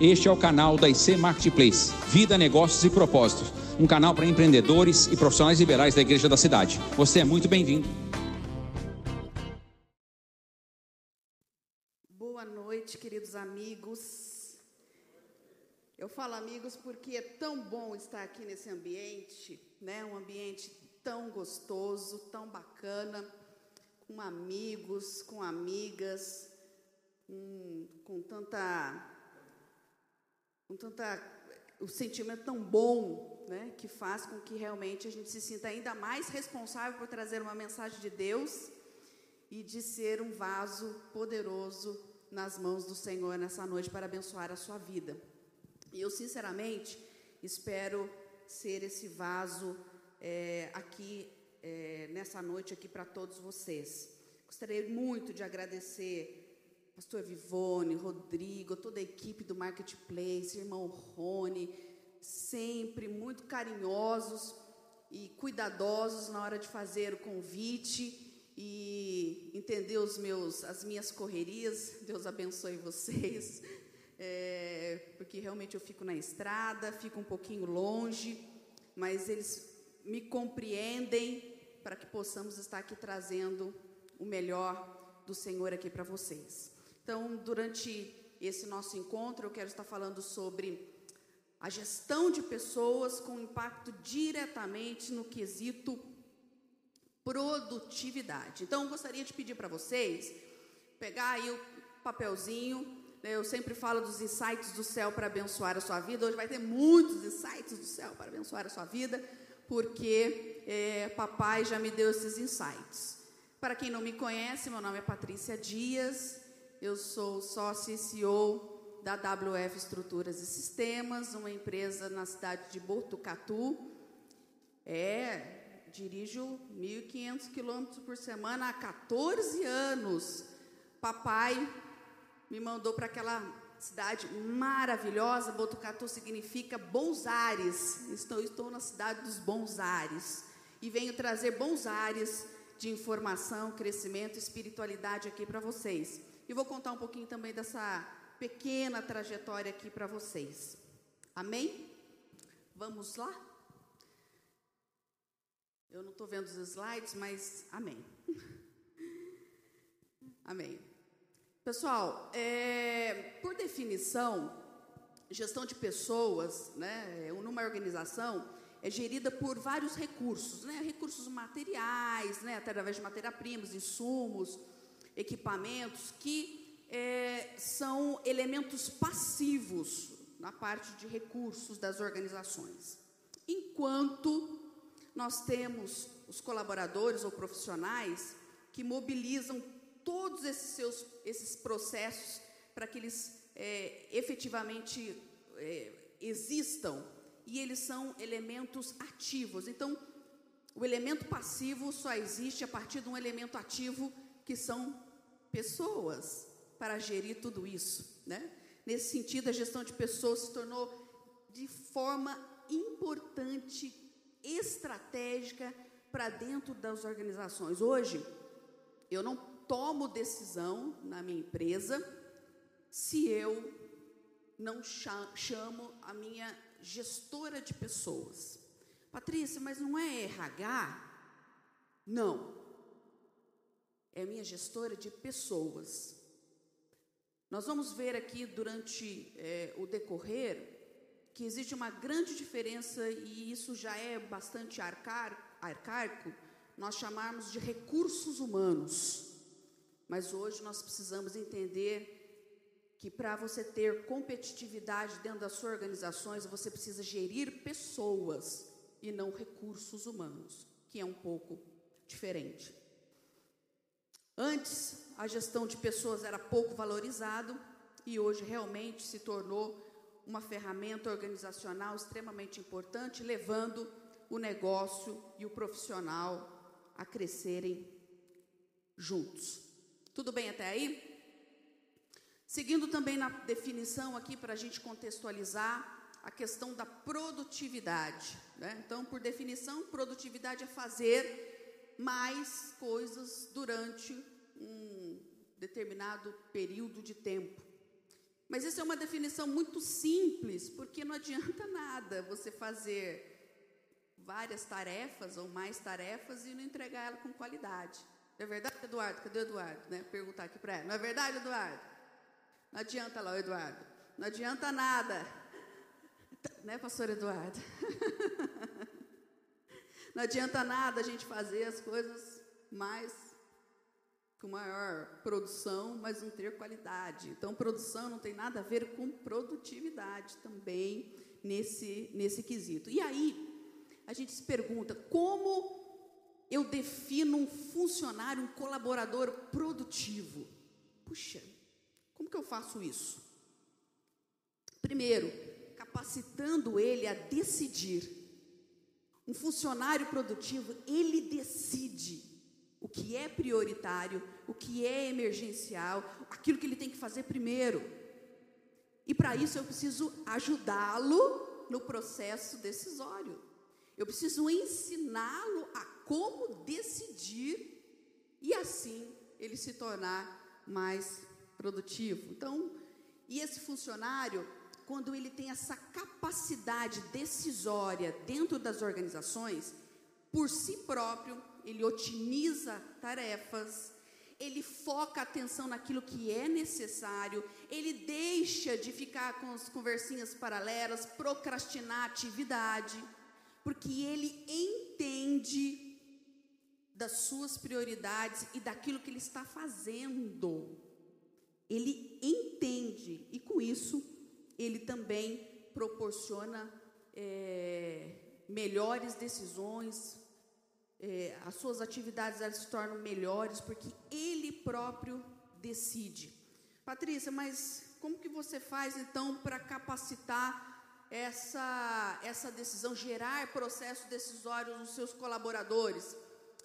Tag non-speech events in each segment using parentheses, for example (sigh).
Este é o canal da IC Marketplace, Vida, Negócios e Propósitos, um canal para empreendedores e profissionais liberais da igreja da cidade. Você é muito bem-vindo. Boa noite, queridos amigos. Eu falo amigos porque é tão bom estar aqui nesse ambiente, né? Um ambiente tão gostoso, tão bacana, com amigos, com amigas, com, com tanta, com tanta, o sentimento tão bom, né? Que faz com que realmente a gente se sinta ainda mais responsável por trazer uma mensagem de Deus e de ser um vaso poderoso nas mãos do Senhor nessa noite para abençoar a sua vida. E eu, sinceramente, espero ser esse vaso é, aqui é, nessa noite aqui para todos vocês. Gostaria muito de agradecer Pastor Vivone, Rodrigo, toda a equipe do Marketplace, irmão Rony, sempre muito carinhosos e cuidadosos na hora de fazer o convite e entender os meus, as minhas correrias. Deus abençoe vocês, (laughs) é, porque realmente eu fico na estrada, fico um pouquinho longe, mas eles me compreendem para que possamos estar aqui trazendo o melhor do Senhor aqui para vocês. Então, durante esse nosso encontro, eu quero estar falando sobre a gestão de pessoas com impacto diretamente no quesito produtividade. Então, gostaria de pedir para vocês pegar aí o papelzinho. Né, eu sempre falo dos insights do céu para abençoar a sua vida. Hoje vai ter muitos insights do céu para abençoar a sua vida porque é, papai já me deu esses insights. Para quem não me conhece, meu nome é Patrícia Dias, eu sou sócia e CEO da WF Estruturas e Sistemas, uma empresa na cidade de Botucatu. É, dirijo 1.500 quilômetros por semana há 14 anos. Papai me mandou para aquela cidade maravilhosa. Botucatu significa bons ares. Estou, estou na cidade dos bons ares. E venho trazer bons ares de informação, crescimento, espiritualidade aqui para vocês. E vou contar um pouquinho também dessa pequena trajetória aqui para vocês. Amém? Vamos lá? Eu não estou vendo os slides, mas amém. (laughs) amém. Pessoal, é, por definição, gestão de pessoas, né, numa organização, é gerida por vários recursos, né, recursos materiais, né, através de matéria-primas, insumos, equipamentos, que é, são elementos passivos na parte de recursos das organizações. Enquanto nós temos os colaboradores ou profissionais que mobilizam todos esses seus esses processos para que eles é, efetivamente é, existam e eles são elementos ativos. Então, o elemento passivo só existe a partir de um elemento ativo que são pessoas para gerir tudo isso, né? Nesse sentido, a gestão de pessoas se tornou de forma importante, estratégica para dentro das organizações. Hoje, eu não tomo decisão na minha empresa se eu não chamo a minha gestora de pessoas. Patrícia, mas não é RH? Não. É minha gestora de pessoas. Nós vamos ver aqui durante é, o decorrer que existe uma grande diferença e isso já é bastante arcaico, nós chamarmos de recursos humanos. Mas hoje nós precisamos entender que para você ter competitividade dentro das suas organizações, você precisa gerir pessoas e não recursos humanos, que é um pouco diferente. Antes, a gestão de pessoas era pouco valorizado e hoje realmente se tornou uma ferramenta organizacional extremamente importante, levando o negócio e o profissional a crescerem juntos. Tudo bem até aí? Seguindo também na definição aqui para a gente contextualizar a questão da produtividade. Né? Então, por definição, produtividade é fazer mais coisas durante um determinado período de tempo. Mas isso é uma definição muito simples, porque não adianta nada você fazer várias tarefas ou mais tarefas e não entregar ela com qualidade. Não é verdade, Eduardo? Cadê o Eduardo? Né? Perguntar aqui para ela. Não é verdade, Eduardo? Não adianta lá, Eduardo. Não adianta nada. Né, pastor Eduardo? (laughs) não adianta nada a gente fazer as coisas mais com maior produção, mas não ter qualidade. Então, produção não tem nada a ver com produtividade também nesse, nesse quesito. E aí, a gente se pergunta como eu defino um funcionário, um colaborador produtivo? Puxa, como que eu faço isso? Primeiro, capacitando ele a decidir. Um funcionário produtivo, ele decide o que é prioritário, o que é emergencial, aquilo que ele tem que fazer primeiro. E para isso eu preciso ajudá-lo no processo decisório. Eu preciso ensiná-lo a como decidir e assim ele se tornar mais produtivo. Então, e esse funcionário, quando ele tem essa capacidade decisória dentro das organizações, por si próprio, ele otimiza tarefas, ele foca a atenção naquilo que é necessário, ele deixa de ficar com as conversinhas paralelas, procrastinar atividade porque ele entende das suas prioridades e daquilo que ele está fazendo. Ele entende e com isso ele também proporciona é, melhores decisões, é, as suas atividades elas se tornam melhores porque ele próprio decide. Patrícia, mas como que você faz então para capacitar essa, essa decisão, gerar processos decisórios nos seus colaboradores.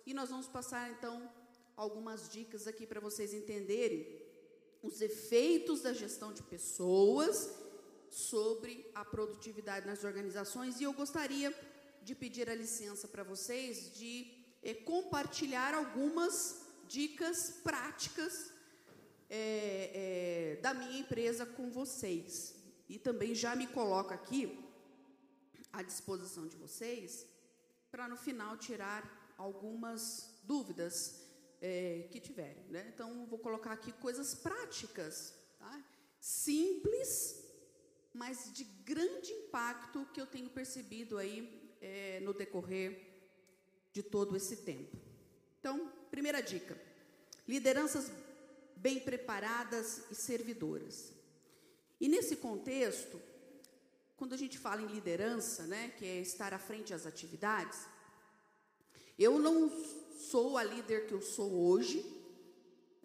E nós vamos passar então algumas dicas aqui para vocês entenderem os efeitos da gestão de pessoas sobre a produtividade nas organizações. E eu gostaria de pedir a licença para vocês de é, compartilhar algumas dicas práticas é, é, da minha empresa com vocês. E também já me coloco aqui à disposição de vocês para no final tirar algumas dúvidas que tiverem. Né? Então, vou colocar aqui coisas práticas, tá? simples, mas de grande impacto que eu tenho percebido aí é, no decorrer de todo esse tempo. Então, primeira dica: lideranças bem preparadas e servidoras. E nesse contexto, quando a gente fala em liderança, né, que é estar à frente das atividades, eu não sou a líder que eu sou hoje,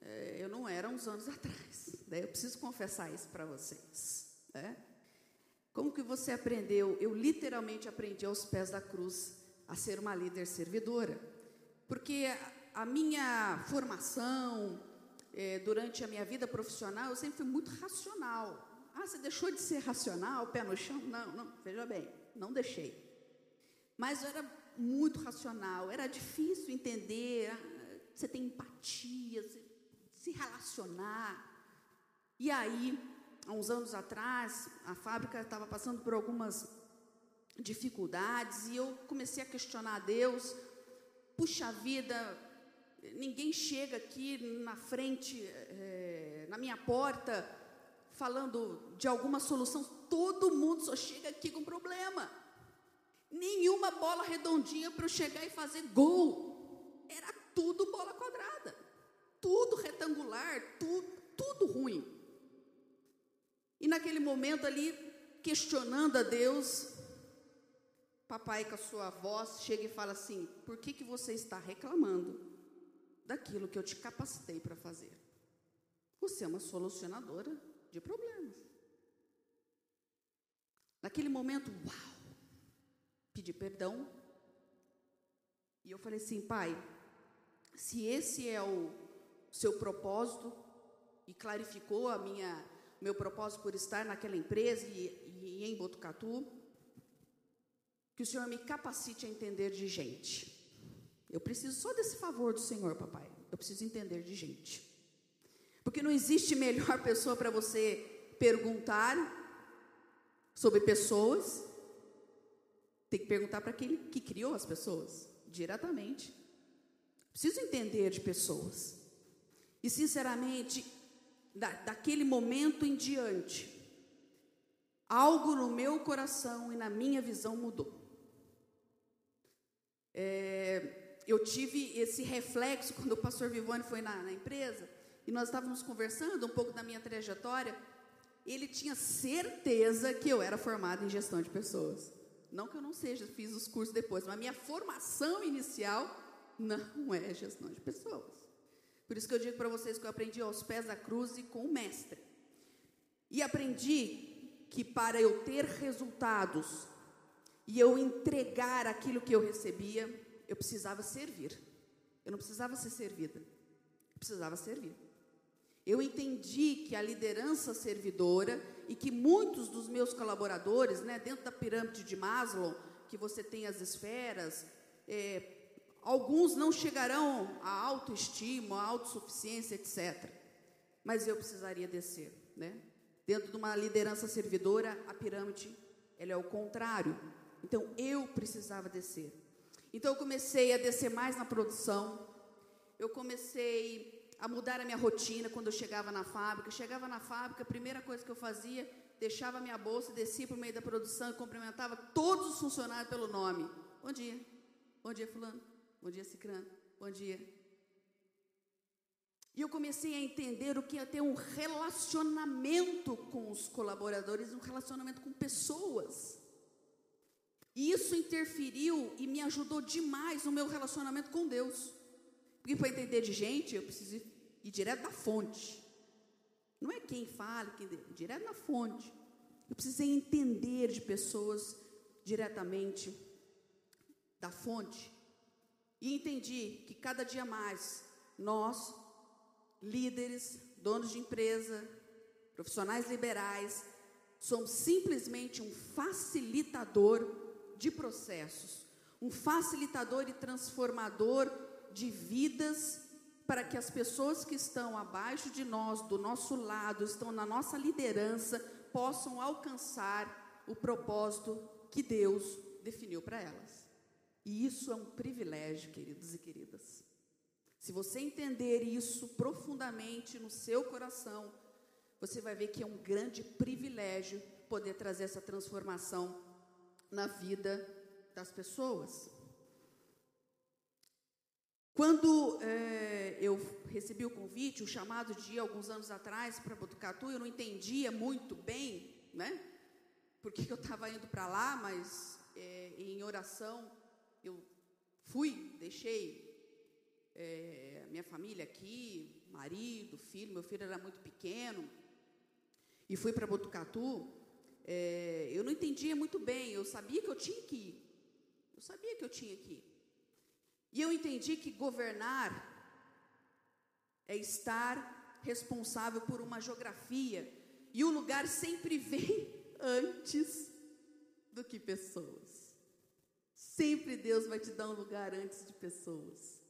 é, eu não era uns anos (laughs) atrás. Né? Eu preciso confessar isso para vocês. Né? Como que você aprendeu? Eu literalmente aprendi aos pés da cruz a ser uma líder servidora, porque a minha formação, é, durante a minha vida profissional, eu sempre fui muito racional. Ah, você deixou de ser racional, pé no chão? Não, não, veja bem, não deixei. Mas eu era muito racional, era difícil entender, ah, você tem empatia, você, se relacionar. E aí, há uns anos atrás, a fábrica estava passando por algumas dificuldades e eu comecei a questionar a Deus. Puxa vida, ninguém chega aqui na frente, é, na minha porta, falando de alguma solução, todo mundo só chega aqui com problema. Nenhuma bola redondinha para eu chegar e fazer gol. Era tudo bola quadrada, tudo retangular, tudo, tudo ruim. E naquele momento ali, questionando a Deus, papai com a sua voz chega e fala assim: por que, que você está reclamando daquilo que eu te capacitei para fazer? Você é uma solucionadora de problemas. Naquele momento, uau, pedi perdão. E eu falei assim, pai, se esse é o seu propósito, e clarificou a minha meu propósito por estar naquela empresa e, e em Botucatu, que o Senhor me capacite a entender de gente. Eu preciso só desse favor do Senhor, papai. Eu preciso entender de gente. Porque não existe melhor (laughs) pessoa para você perguntar sobre pessoas, tem que perguntar para aquele que criou as pessoas, diretamente. Preciso entender de pessoas. E, sinceramente, da, daquele momento em diante, algo no meu coração e na minha visão mudou. É, eu tive esse reflexo (laughs) quando o pastor Vivone foi na, na empresa e nós estávamos conversando um pouco da minha trajetória. Ele tinha certeza que eu era formada em gestão de pessoas. Não que eu não seja, fiz os cursos depois, mas minha formação inicial não é gestão de pessoas. Por isso que eu digo para vocês que eu aprendi aos pés da cruz e com o mestre. E aprendi que para eu ter resultados e eu entregar aquilo que eu recebia, eu precisava servir. Eu não precisava ser servida, eu precisava servir. Eu entendi que a liderança servidora e que muitos dos meus colaboradores, né, dentro da pirâmide de Maslow, que você tem as esferas, é, alguns não chegarão à autoestima, à autossuficiência, etc. Mas eu precisaria descer, né? Dentro de uma liderança servidora, a pirâmide ela é o contrário. Então eu precisava descer. Então eu comecei a descer mais na produção. Eu comecei a mudar a minha rotina quando eu chegava na fábrica. Eu chegava na fábrica, a primeira coisa que eu fazia, deixava minha bolsa, descia para o meio da produção e cumprimentava todos os funcionários pelo nome. Bom dia. Bom dia, fulano. Bom dia, Cicrano. Bom dia. E eu comecei a entender o que é ter um relacionamento com os colaboradores, um relacionamento com pessoas. E isso interferiu e me ajudou demais no meu relacionamento com Deus. Porque para entender de gente, eu preciso ir direto da fonte. Não é quem fala, quem direto na fonte. Eu precisei entender de pessoas diretamente da fonte. E entendi que cada dia mais nós, líderes, donos de empresa, profissionais liberais, somos simplesmente um facilitador de processos, um facilitador e transformador de vidas para que as pessoas que estão abaixo de nós, do nosso lado, estão na nossa liderança, possam alcançar o propósito que Deus definiu para elas. E isso é um privilégio, queridos e queridas. Se você entender isso profundamente no seu coração, você vai ver que é um grande privilégio poder trazer essa transformação na vida das pessoas. Quando é, eu recebi o convite, o chamado de ir alguns anos atrás para Botucatu, eu não entendia muito bem, né? Por que eu estava indo para lá, mas é, em oração eu fui, deixei é, minha família aqui, marido, filho, meu filho era muito pequeno, e fui para Botucatu. É, eu não entendia muito bem, eu sabia que eu tinha que ir, eu sabia que eu tinha que ir. E eu entendi que governar é estar responsável por uma geografia, e o lugar sempre (laughs) vem antes do que pessoas. Sempre Deus vai te dar um lugar antes de pessoas.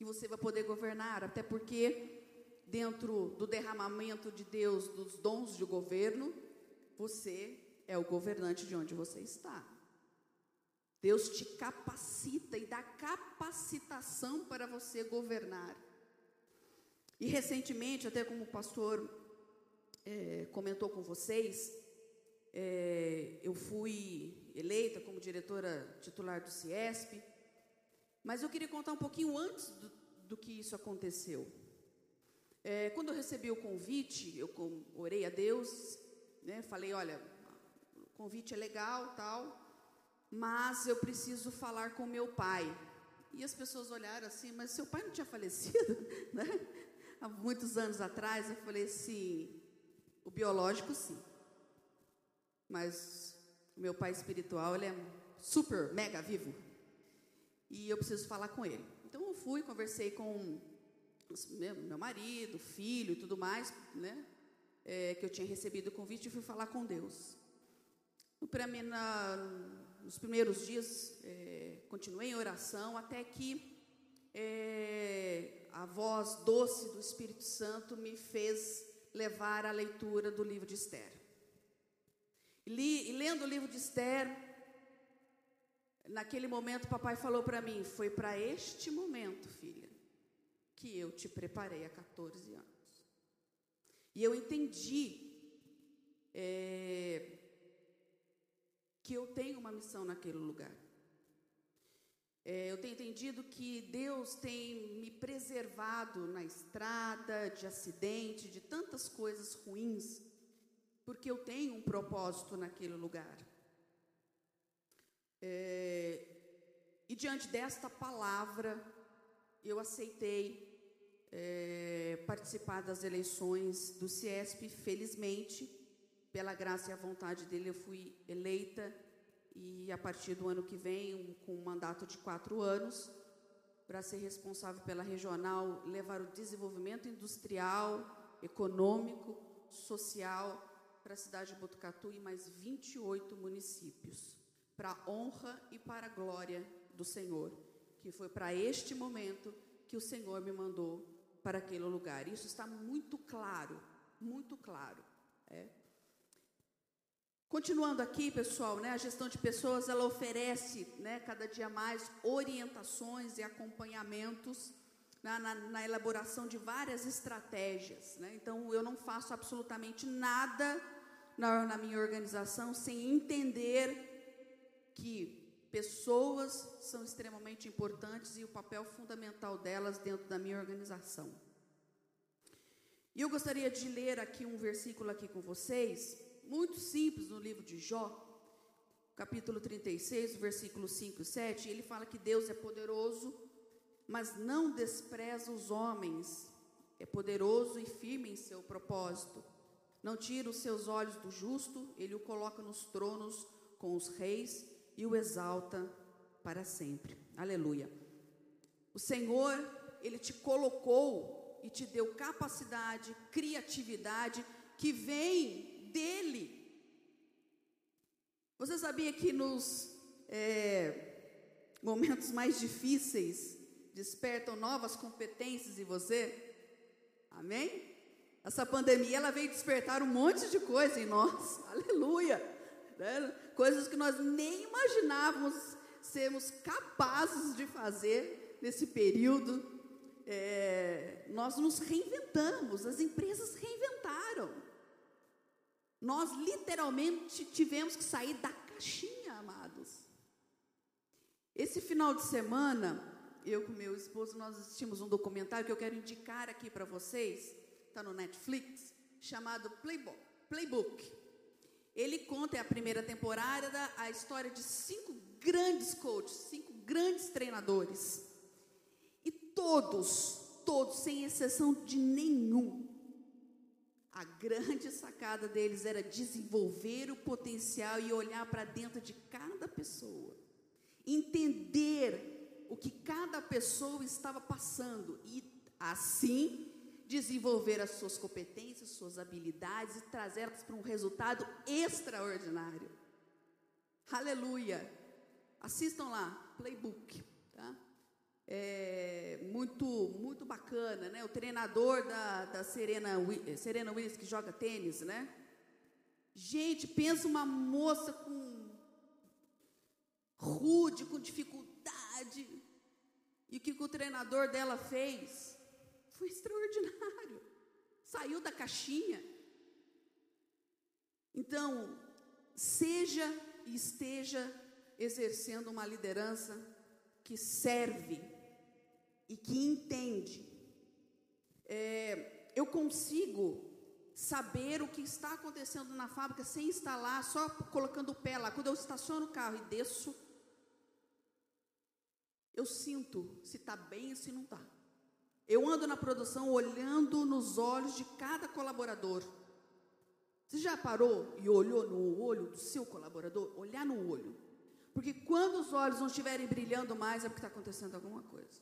E você vai poder governar, até porque, dentro do derramamento de Deus, dos dons de governo, você é o governante de onde você está. Deus te capacita e dá capacitação para você governar. E recentemente, até como o pastor é, comentou com vocês, é, eu fui eleita como diretora titular do CIESP, mas eu queria contar um pouquinho antes do, do que isso aconteceu. É, quando eu recebi o convite, eu orei a Deus, né, falei, olha, o convite é legal, tal, mas eu preciso falar com meu pai. E as pessoas olharam assim, mas seu pai não tinha falecido, (laughs) né? Há muitos anos atrás, eu falei assim, o biológico sim, mas o meu pai espiritual, ele é super, mega vivo, e eu preciso falar com ele. Então eu fui, conversei com meu, marido, filho e tudo mais, né? É, que eu tinha recebido o convite e fui falar com Deus. Para mim, na, nos primeiros dias, é, continuei em oração, até que é, a voz doce do Espírito Santo me fez levar a leitura do livro de Esther. Li, lendo o livro de Esther, naquele momento papai falou para mim: Foi para este momento, filha, que eu te preparei há 14 anos. E eu entendi é, que eu tenho uma missão naquele lugar. É, eu tenho entendido que Deus tem me preservado na estrada, de acidente, de tantas coisas ruins, porque eu tenho um propósito naquele lugar. É, e diante desta palavra, eu aceitei é, participar das eleições do CIESP, felizmente, pela graça e a vontade dele, eu fui eleita e a partir do ano que vem, um, com um mandato de quatro anos, para ser responsável pela regional, levar o desenvolvimento industrial, econômico, social para a cidade de Botucatu e mais 28 municípios, para a honra e para a glória do Senhor, que foi para este momento que o Senhor me mandou para aquele lugar. Isso está muito claro, muito claro. É. Continuando aqui, pessoal, né, a gestão de pessoas ela oferece, né, cada dia mais orientações e acompanhamentos na, na, na elaboração de várias estratégias. Né? Então, eu não faço absolutamente nada na, na minha organização sem entender que pessoas são extremamente importantes e o papel fundamental delas dentro da minha organização. E eu gostaria de ler aqui um versículo aqui com vocês, muito simples no livro de Jó, capítulo 36, versículo 5 e 7, ele fala que Deus é poderoso, mas não despreza os homens, é poderoso e firme em seu propósito. Não tira os seus olhos do justo, ele o coloca nos tronos com os reis e o exalta para sempre. Aleluia. O Senhor, ele te colocou e te deu capacidade, criatividade que vem dele. Você sabia que nos é, momentos mais difíceis despertam novas competências em você? Amém? Essa pandemia ela veio despertar um monte de coisa em nós. (laughs) Aleluia! Né? Coisas que nós nem imaginávamos sermos capazes de fazer nesse período. É, nós nos reinventamos, as empresas reinventaram. Nós literalmente tivemos que sair da caixinha, amados. Esse final de semana, eu com meu esposo, nós assistimos um documentário que eu quero indicar aqui para vocês, está no Netflix, chamado Playbook. Ele conta, é a primeira temporada, a história de cinco grandes coaches, cinco grandes treinadores. E todos, todos, sem exceção de nenhum, a grande sacada deles era desenvolver o potencial e olhar para dentro de cada pessoa, entender o que cada pessoa estava passando e assim desenvolver as suas competências, suas habilidades e trazê-las para um resultado extraordinário. Aleluia! Assistam lá, Playbook, tá? é, muito, muito bacana, né? O treinador da, da Serena, Serena Williams, que joga tênis, né? Gente, pensa uma moça com rude, com dificuldade. E o que, o treinador dela fez? Foi extraordinário. Saiu da caixinha. Então, seja e esteja exercendo uma liderança que serve e que entende. É, eu consigo saber o que está acontecendo na fábrica sem estar lá, só colocando o pé lá. Quando eu estaciono o carro e desço, eu sinto se está bem ou se não está. Eu ando na produção olhando nos olhos de cada colaborador. Você já parou e olhou no olho do seu colaborador? Olhar no olho. Porque quando os olhos não estiverem brilhando mais, é porque está acontecendo alguma coisa.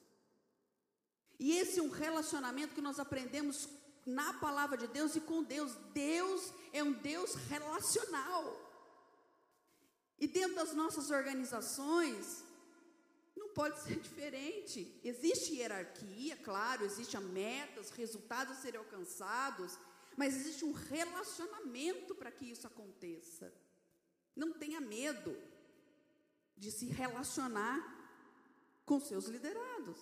E esse é um relacionamento que nós aprendemos na palavra de Deus e com Deus. Deus é um Deus relacional. E dentro das nossas organizações, não pode ser diferente. Existe hierarquia, claro, existem metas, resultados a serem alcançados, mas existe um relacionamento para que isso aconteça. Não tenha medo de se relacionar com seus liderados.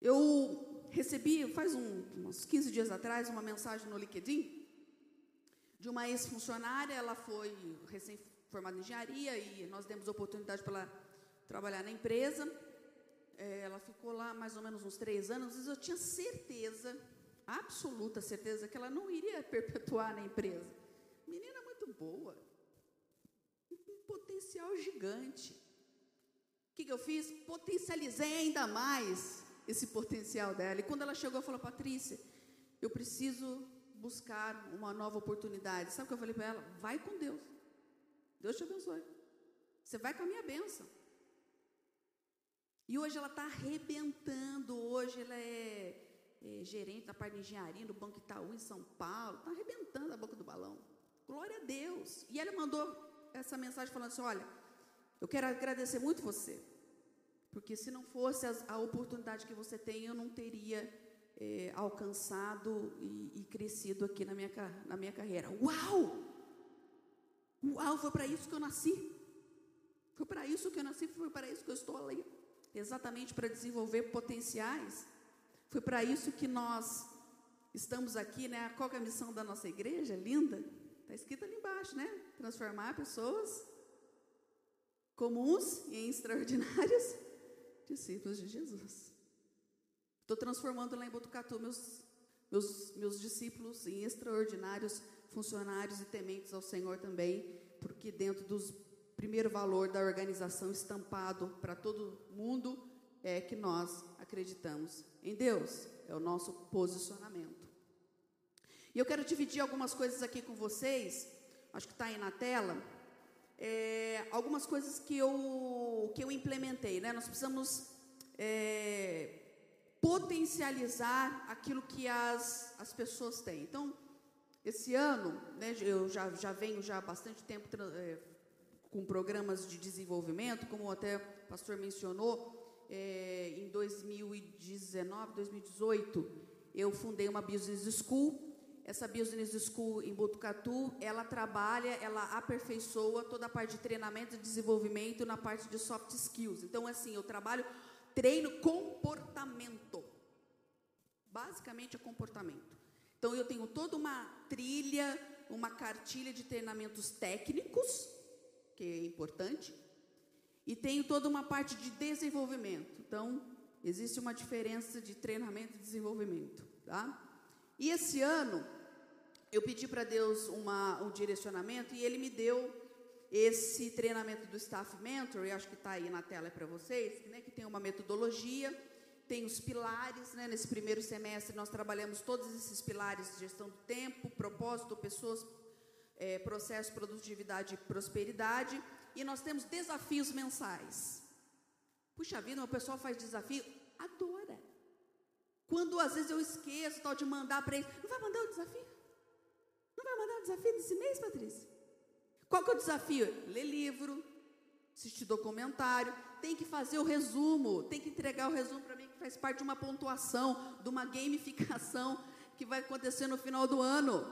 Eu recebi, faz um, uns 15 dias atrás, uma mensagem no LinkedIn de uma ex-funcionária, ela foi recém-formada em engenharia e nós demos oportunidade para ela trabalhar na empresa. É, ela ficou lá mais ou menos uns três anos, eu tinha certeza, absoluta certeza, que ela não iria (laughs) perpetuar na empresa. Menina muito boa, um potencial gigante. O que, que eu fiz? Potencializei ainda mais esse potencial dela. E quando ela chegou, falou: Patrícia, eu preciso buscar uma nova oportunidade. Sabe o que eu falei para ela? Vai com Deus. Deus te abençoe. Você vai com a minha bênção. E hoje ela está arrebentando. Hoje ela é, é, gerente da parte de engenharia no Banco Itaú em São Paulo. Está arrebentando a boca do balão. Glória a Deus. E ela mandou essa mensagem falando assim: Olha, eu quero agradecer muito você. Porque se não fosse a, a oportunidade que você tem, eu não teria é, alcançado e, e, crescido aqui na minha, na minha carreira. Uau! Uau, foi para isso que eu nasci. Foi para isso que eu nasci, foi para isso que eu estou ali. Exatamente para desenvolver potenciais. Foi para isso que nós estamos aqui, né? Qual é a missão da nossa igreja? Linda. Está escrito ali embaixo, né? Transformar pessoas comuns e extraordinários (laughs) discípulos de Jesus. Estou transformando lá em Botucatu meus, meus, meus discípulos em extraordinários funcionários e tementes ao Senhor também, porque dentro dos primeiro valor da organização estampado para todo mundo é que nós acreditamos em Deus, é o nosso posicionamento. E eu quero dividir algumas coisas aqui com vocês, acho que está aí na tela, é, algumas coisas que eu, que eu implementei, né? Nós precisamos é, potencializar aquilo que as, as pessoas têm. Então, esse ano, né, eu já, já venho já há bastante tempo é, com programas de desenvolvimento, como até o pastor mencionou, é, em 2019, 2018, eu fundei uma Business School. Essa Business School em Botucatu, ela trabalha, ela aperfeiçoa toda a parte de treinamento e desenvolvimento na parte de soft skills. Então, assim, eu trabalho treino comportamento. Basicamente é comportamento. Então eu tenho toda uma trilha, uma cartilha de treinamentos técnicos, que é importante, e tenho toda uma parte de desenvolvimento. Então, existe uma diferença de treinamento e desenvolvimento, tá? E esse ano eu pedi para Deus uma, um direcionamento e Ele me deu esse treinamento do Staff Mentor, eu acho que está aí na tela para vocês, né, que tem uma metodologia, tem os pilares, né, nesse primeiro semestre nós trabalhamos todos esses pilares gestão do tempo, propósito, pessoas, é, processo, produtividade e prosperidade, e nós temos desafios mensais. Puxa vida, o pessoal faz desafio, adora. Quando às vezes eu esqueço tal de mandar para ele, não vai mandar o desafio? Não vai mandar o desafio desse mês, Patrícia? Qual que é o desafio? Ler livro, assistir documentário, tem que fazer o resumo, tem que entregar o resumo para mim, que faz parte de uma pontuação, de uma gamificação que vai acontecer no final do ano.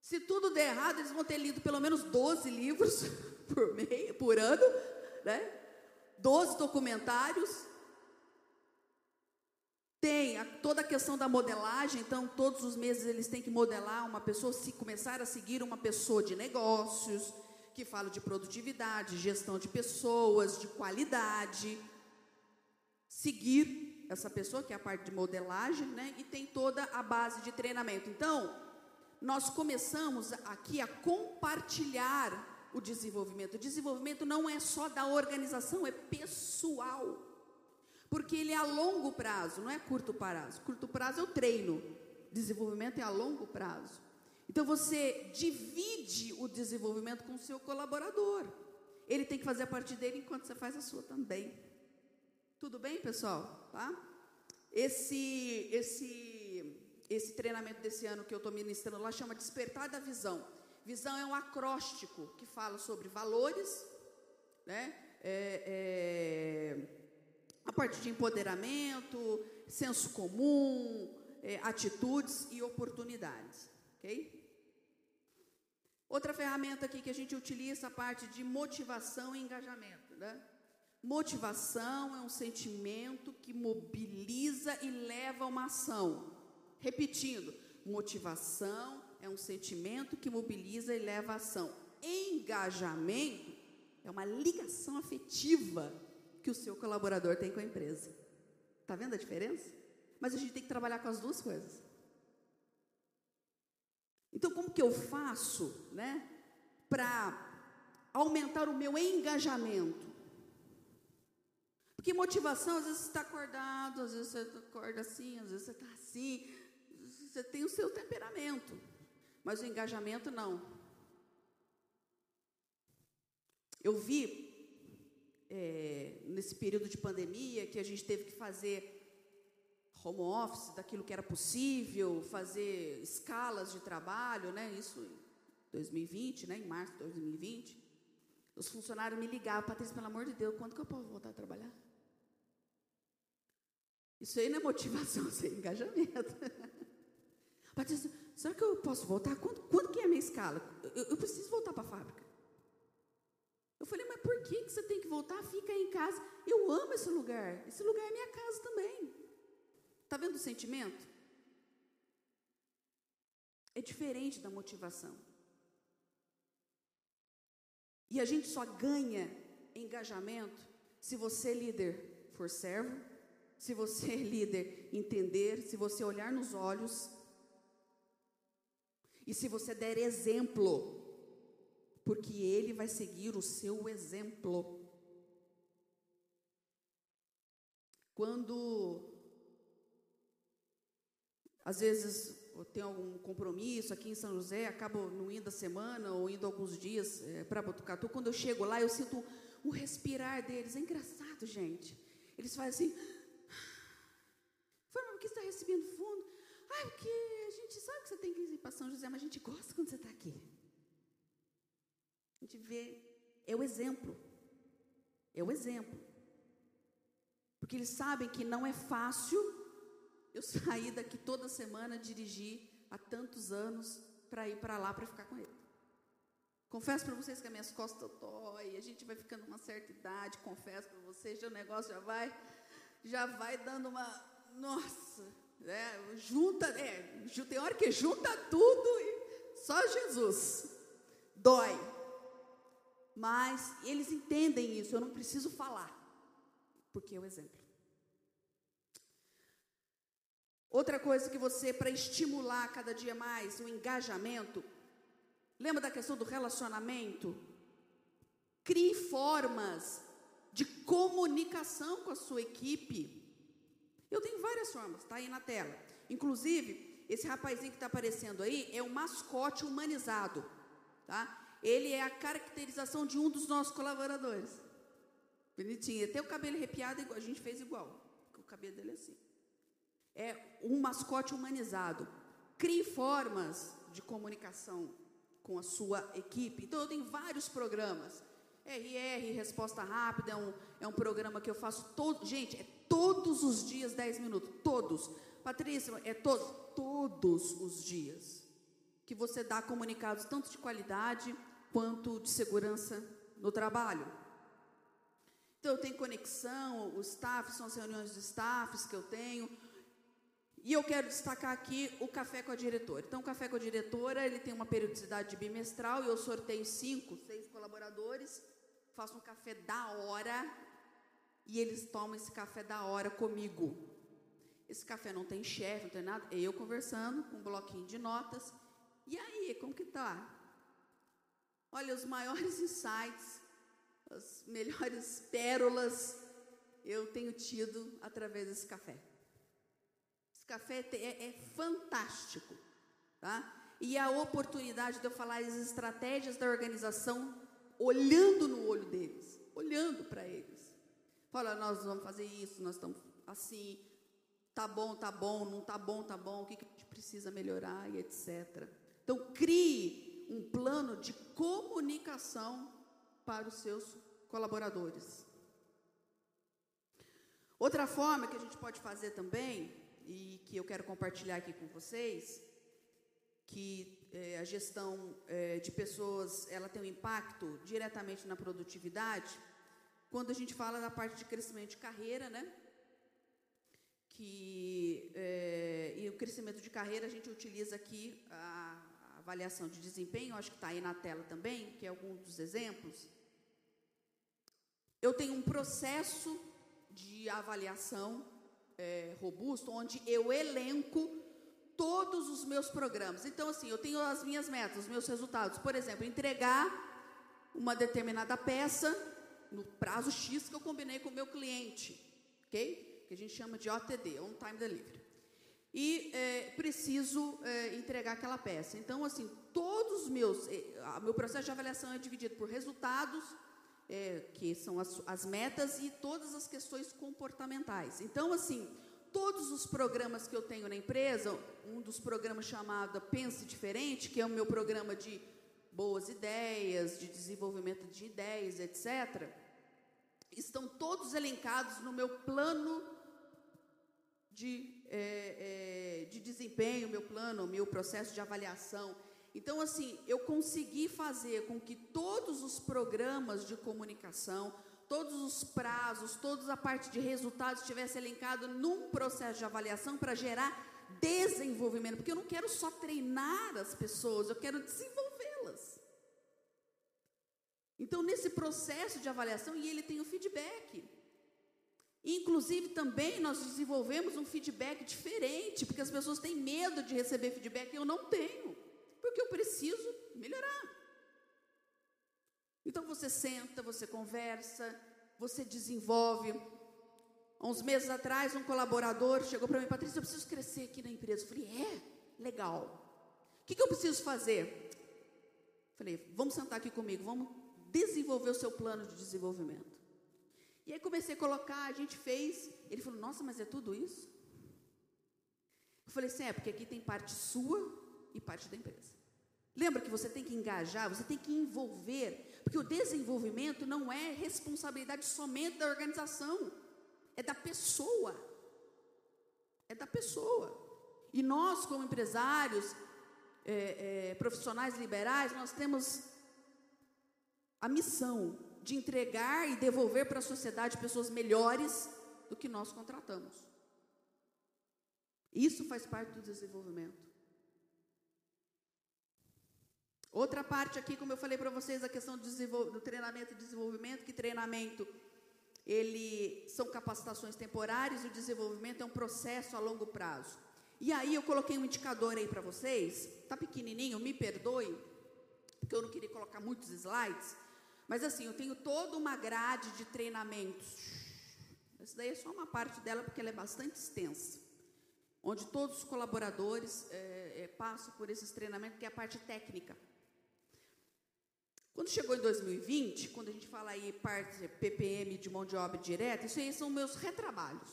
Se tudo der errado, eles vão ter lido pelo menos 12 livros (laughs) por, meio, por ano, né? 12 documentários, tem a, toda a questão da modelagem, então todos os meses eles têm que modelar uma pessoa, se começar a seguir uma pessoa de negócios, que fala de produtividade, gestão de pessoas, de qualidade. Seguir essa pessoa, que é a parte de modelagem, né? E tem toda a base de treinamento. Então, nós começamos aqui a compartilhar o desenvolvimento. O desenvolvimento não é só da organização, é pessoal. Porque ele é a longo prazo, não é curto prazo. Curto prazo é o treino, desenvolvimento é a longo prazo. Então você divide o desenvolvimento com o seu colaborador. Ele tem que fazer a parte dele enquanto você faz a sua também. Tudo bem, pessoal? Tá? Esse, esse, esse treinamento desse ano que eu estou ministrando lá chama Despertar da Visão. Visão é um acróstico que fala sobre valores, né? É, é, a parte de empoderamento, senso comum, é, atitudes e oportunidades, ok? Outra ferramenta aqui que a gente utiliza a parte de motivação e engajamento, né? Motivação é um sentimento que mobiliza e leva a uma ação. Repetindo, motivação é um sentimento que mobiliza e leva a ação. Engajamento é uma ligação afetiva que o seu colaborador tem com a empresa. Está vendo a diferença? Mas a gente tem que trabalhar com as duas coisas. Então, como que eu faço, né, para aumentar o meu engajamento? Porque motivação, às vezes você está acordado, às vezes você acorda assim, às vezes você está assim, você tem o seu temperamento, mas o engajamento não. Eu vi é, nesse período de pandemia que a gente teve que fazer home office daquilo que era possível, fazer escalas de trabalho, né? Isso em 2020, né? Em março de 2020. Os funcionários me ligavam, Patrícia, pelo amor de Deus, quando que eu posso voltar a trabalhar? Isso aí não é motivação, (laughs) isso é engajamento. (laughs) Patrícia, será que eu posso voltar? Quando, quando que é a minha escala? Eu, eu preciso voltar para a fábrica. Eu falei, mas por que, que você tem que voltar? Fica aí em casa. Eu amo esse lugar. Esse lugar é minha casa também. Está vendo o sentimento? É diferente da motivação. E a gente só ganha engajamento se você, líder, for servo, se você, (laughs) líder, entender, se você olhar nos olhos e se você der exemplo, porque ele vai seguir o seu exemplo. Quando às vezes eu tenho algum compromisso aqui em São José, acabo não indo a semana ou indo alguns dias é, para Botucatu. Quando eu chego lá, eu sinto o respirar deles. É engraçado, gente. Eles fazem assim. Forma, por que está recebendo fundo? Ah, porque a gente sabe que você tem que ir para São José, mas a gente gosta quando você está aqui. A gente vê, é o exemplo. É o exemplo. Porque eles sabem que não é fácil eu sair daqui toda semana, dirigir há tantos anos para ir para lá para ficar com ele. Confesso para vocês que as minhas costas dói, a gente vai ficando uma certa idade, confesso para vocês, o negócio já vai, já vai dando uma, nossa, né, junta, é, tem hora que junta tudo e só Jesus, dói. Mas eles entendem isso, eu não preciso falar, porque é o exemplo. Outra coisa que você, para estimular cada dia mais o engajamento, lembra da questão do relacionamento? Crie formas de comunicação com a sua equipe. Eu tenho várias formas, está aí na tela. Inclusive, esse rapazinho que está aparecendo aí é o mascote humanizado, tá? Ele é a caracterização de um dos nossos colaboradores. Bonitinho, até o cabelo arrepiado, a gente fez igual. O cabelo dele é assim é um mascote humanizado. Crie formas de comunicação com a sua equipe. Então, eu tenho vários programas. RR, Resposta Rápida, é um, é um programa que eu faço todo. Gente, é todos os dias 10 minutos. Todos. Patrícia, é todos, todos os dias. Que você dá comunicados tanto de qualidade quanto de segurança no trabalho. Então, eu tenho conexão, os staff, são as reuniões de staffs que eu tenho, e eu quero destacar aqui o café com a diretora. Então, o café com a diretora, ele tem uma periodicidade bimestral e eu sorteio cinco, seis colaboradores, faço um café da hora e eles tomam esse café da hora comigo. Esse café não tem chefe, não tem nada, é eu conversando com um bloquinho de notas. E aí, como que tá? Olha, os maiores (laughs) insights, as melhores pérolas eu tenho tido através desse café. Esse café é, é fantástico, tá? E a oportunidade de eu falar as estratégias da organização, olhando no olho deles, olhando para eles. Fala, nós vamos fazer isso, nós estamos assim, tá bom, tá bom, não tá bom, tá bom, o que, que a gente precisa melhorar e etc. Então, crie um plano de comunicação para os seus colaboradores. Outra forma que a gente pode fazer também e que eu quero compartilhar aqui com vocês, que é, a gestão é, de pessoas ela tem um impacto diretamente na produtividade, quando a gente fala da parte de crescimento de carreira, né? Que é, e o crescimento de carreira a gente utiliza aqui a, a avaliação de desempenho, acho que está aí na tela também, que é algum dos exemplos. Eu tenho um processo de avaliação é, robusto, onde eu elenco todos os meus programas. Então, assim, eu tenho as minhas metas, os meus resultados. Por exemplo, entregar uma determinada peça no prazo X que eu combinei com o meu cliente, ok? Que a gente chama de OTD, On Time Delivery. E é, preciso é, entregar aquela peça. Então, assim, todos os meus, é, meu processo de avaliação é dividido por resultados, é, que são as, as metas e todas as questões comportamentais. Então, assim, todos os programas que eu tenho na empresa, um dos programas chamado Pense Diferente, que é o meu programa de boas ideias, de desenvolvimento de ideias, etc., estão todos elencados no meu plano de, é, é, de desempenho, meu plano, meu processo de avaliação. Então, assim, eu consegui fazer com que todos os programas de comunicação, todos os prazos, toda a parte de resultados estivesse elencado num processo de avaliação para gerar desenvolvimento, porque eu não quero só treinar as pessoas, eu quero desenvolvê-las. Então, nesse processo de avaliação, e ele tem o feedback. Inclusive, também nós desenvolvemos um feedback diferente, porque as pessoas têm medo de receber feedback e eu não tenho. Porque eu preciso melhorar. Então você senta, você conversa, você desenvolve. Há uns meses atrás, um colaborador chegou para mim, Patrícia, eu preciso crescer aqui na empresa. Eu falei, é? Legal. O que, que eu preciso fazer? Falei, vamos sentar aqui comigo, vamos desenvolver o seu plano de desenvolvimento. E aí comecei a colocar, a gente fez. Ele falou, nossa, mas é tudo isso? Eu falei assim, é, porque aqui tem parte sua e parte da empresa. Lembra que você tem que engajar, você tem que envolver, porque o desenvolvimento não é responsabilidade somente da organização, é da pessoa. É da pessoa. E nós, como empresários, é, é, profissionais liberais, nós temos a missão de entregar e devolver para a sociedade pessoas melhores do que nós contratamos. Isso faz parte do desenvolvimento. Outra parte aqui, como eu falei para vocês, a questão do, do, treinamento e desenvolvimento, que treinamento ele são capacitações temporárias e o desenvolvimento é um processo a longo prazo. E aí eu coloquei um indicador aí para vocês, tá pequenininho, me perdoe, porque eu não queria colocar muitos slides, mas assim, eu tenho toda uma grade de treinamentos. Essa daí é só uma parte dela porque ela é bastante extensa, onde todos os colaboradores é, é, passam por esses treinamentos, que é a parte técnica. Quando chegou em 2020, quando a gente fala aí parte PPM de mão de obra direta, isso aí são meus retrabalhos,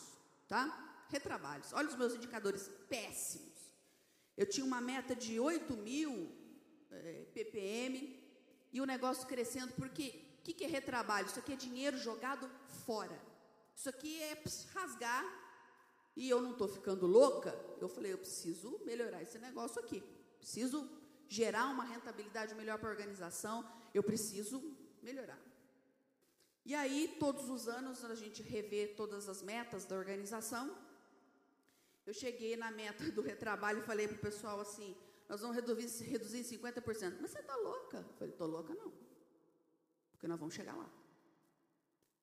tá? Retrabalhos. Olha os meus indicadores péssimos. Eu tinha uma meta de 8 mil é, ppm e o negócio crescendo, porque o que, que é retrabalho? Isso aqui é dinheiro jogado fora. Isso aqui é rasgar e eu não estou ficando louca. Eu falei, eu preciso melhorar esse negócio aqui. Preciso gerar uma rentabilidade melhor para a organização eu preciso melhorar. E aí, todos os anos, a gente revê todas as metas da organização. Eu cheguei na meta do retrabalho e falei para o pessoal assim: nós vamos reduzir, reduzir em 50%. Mas você está louca? Eu falei: estou louca não. Porque nós vamos chegar lá.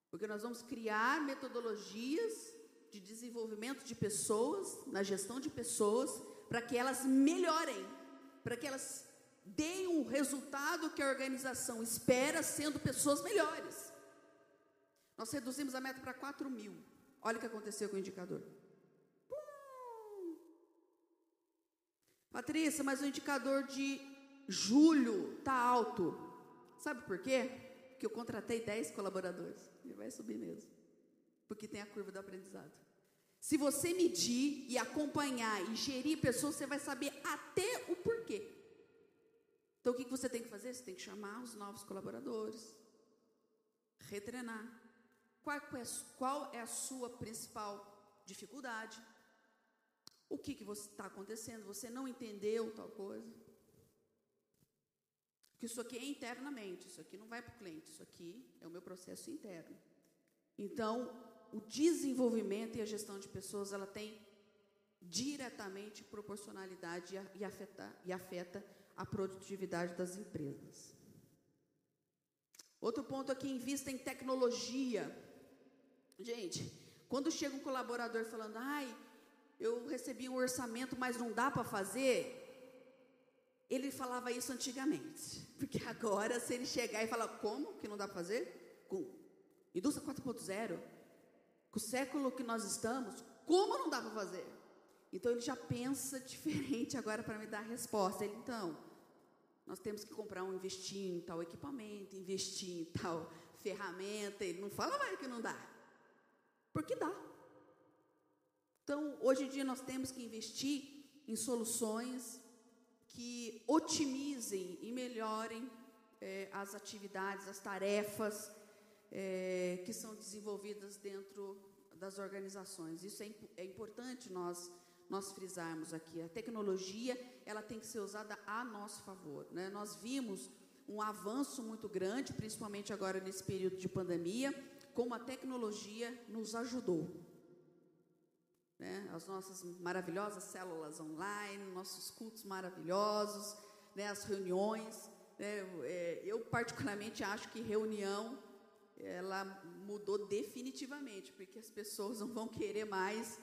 Porque nós vamos criar metodologias de desenvolvimento de pessoas, na gestão de pessoas, para que elas melhorem, para que elas deem um resultado que a organização espera, sendo pessoas melhores. Nós reduzimos a meta para 4 mil. Olha o que aconteceu com o indicador. Pum. Patrícia, mas o indicador de julho está alto. Sabe por quê? Porque eu contratei 10 colaboradores. E vai subir mesmo. Porque tem a curva do aprendizado. Se você medir e acompanhar e gerir pessoas, você vai saber até o. Então, o que você tem que fazer? Você tem que chamar os novos colaboradores, retrenar. Qual é, é a sua principal dificuldade? O que que está acontecendo? Você não entendeu tal coisa? Que isso aqui é internamente, isso aqui não vai para o cliente, isso aqui é o meu processo interno. Então, o desenvolvimento e a gestão de pessoas, ela tem diretamente proporcionalidade e afeta, e afeta a produtividade das empresas. Outro ponto aqui, invista em tecnologia. Gente, quando chega um colaborador falando, ai, eu recebi um orçamento, mas não dá para fazer, ele falava isso antigamente. (laughs) Porque agora, se ele chegar e falar, como que não dá para fazer? Com indústria 4.0, com o século que nós estamos, como não dá para fazer? Então ele já pensa (laughs) diferente agora para me dar a resposta. Ele, então, nós temos que comprar um, investir em tal equipamento, investir em tal ferramenta. Ele não fala mais que não dá. Porque dá. Então, hoje em dia nós temos que investir em soluções que otimizem e melhorem é, as atividades, as tarefas é, que são desenvolvidas dentro das organizações. Isso é, é importante nós nós frisarmos aqui. A tecnologia ela tem que ser usada a nosso favor. Né? Nós vimos um avanço muito grande, principalmente agora nesse período de pandemia, como a tecnologia nos ajudou. Né? As nossas maravilhosas células online, nossos cultos maravilhosos, né? as reuniões. Né? É, eu, particularmente, acho que reunião ela mudou definitivamente, porque as pessoas não vão querer mais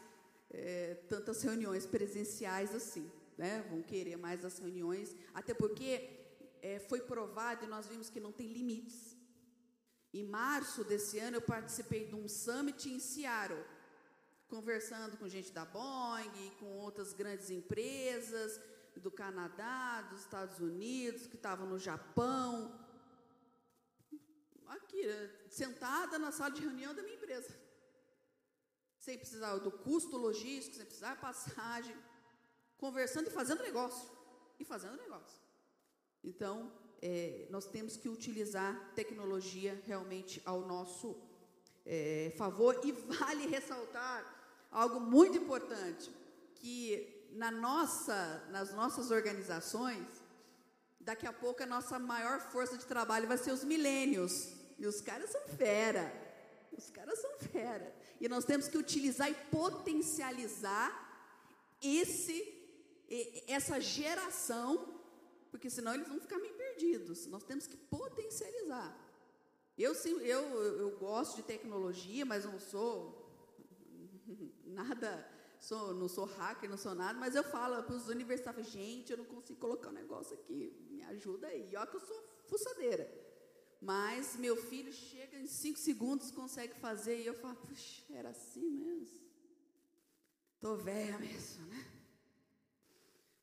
é, tantas reuniões presenciais assim, né? Vão querer mais as reuniões, até porque é, foi provado e nós vimos que não tem limites. Em março desse ano, eu participei de um summit em Seattle, conversando com gente da Boeing, com outras grandes empresas do Canadá, dos Estados Unidos, que estavam no Japão. Aqui, sentada na sala de reunião da minha empresa. Sem precisar do custo logístico, sem precisar passagem, conversando e fazendo negócio. E fazendo negócio. Então, é, nós temos que utilizar tecnologia realmente ao nosso é, favor. E vale ressaltar algo muito importante, que na nossa, nas nossas organizações, daqui a pouco a nossa maior força de trabalho vai ser os milênios. E os caras são fera. Os caras são fera. E nós temos que utilizar e potencializar esse essa geração porque senão eles vão ficar meio perdidos. Nós temos que potencializar. Eu, eu, eu gosto de tecnologia, mas não sou (laughs) nada, sou, não sou hacker, não sou nada, mas eu falo para os universitários, gente, eu não consigo colocar um negócio aqui, me ajuda aí. Olha que eu sou fuçadeira. Mas meu filho chega em cinco segundos, consegue fazer, e eu falo, puxa, era assim mesmo. Tô velha mesmo, né?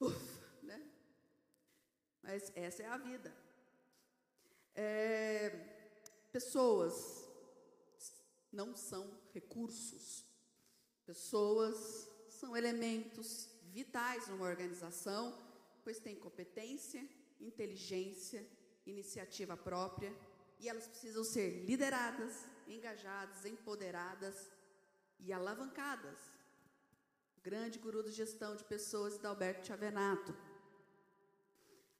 Ufa. Mas essa é a vida. É, pessoas não são recursos. Pessoas são elementos vitais numa organização, pois têm competência, inteligência, iniciativa própria e elas precisam ser lideradas, engajadas, empoderadas e alavancadas. Grande guru de gestão de pessoas, Dalberto Chavenato.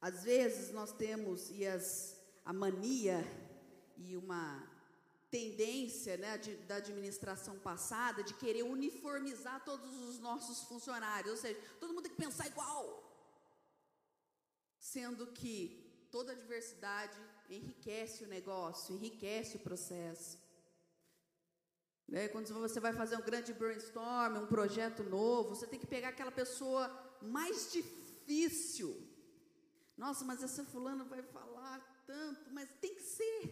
Às vezes nós temos e as, a mania e uma tendência né, de, da administração passada de querer uniformizar todos os nossos funcionários, ou seja, todo mundo tem que pensar igual. Sendo que toda a diversidade enriquece o negócio, enriquece o processo. Né, quando você vai fazer um grande brainstorm, um projeto novo, você tem que pegar aquela pessoa mais difícil nossa, mas essa fulana vai falar tanto, mas tem que ser.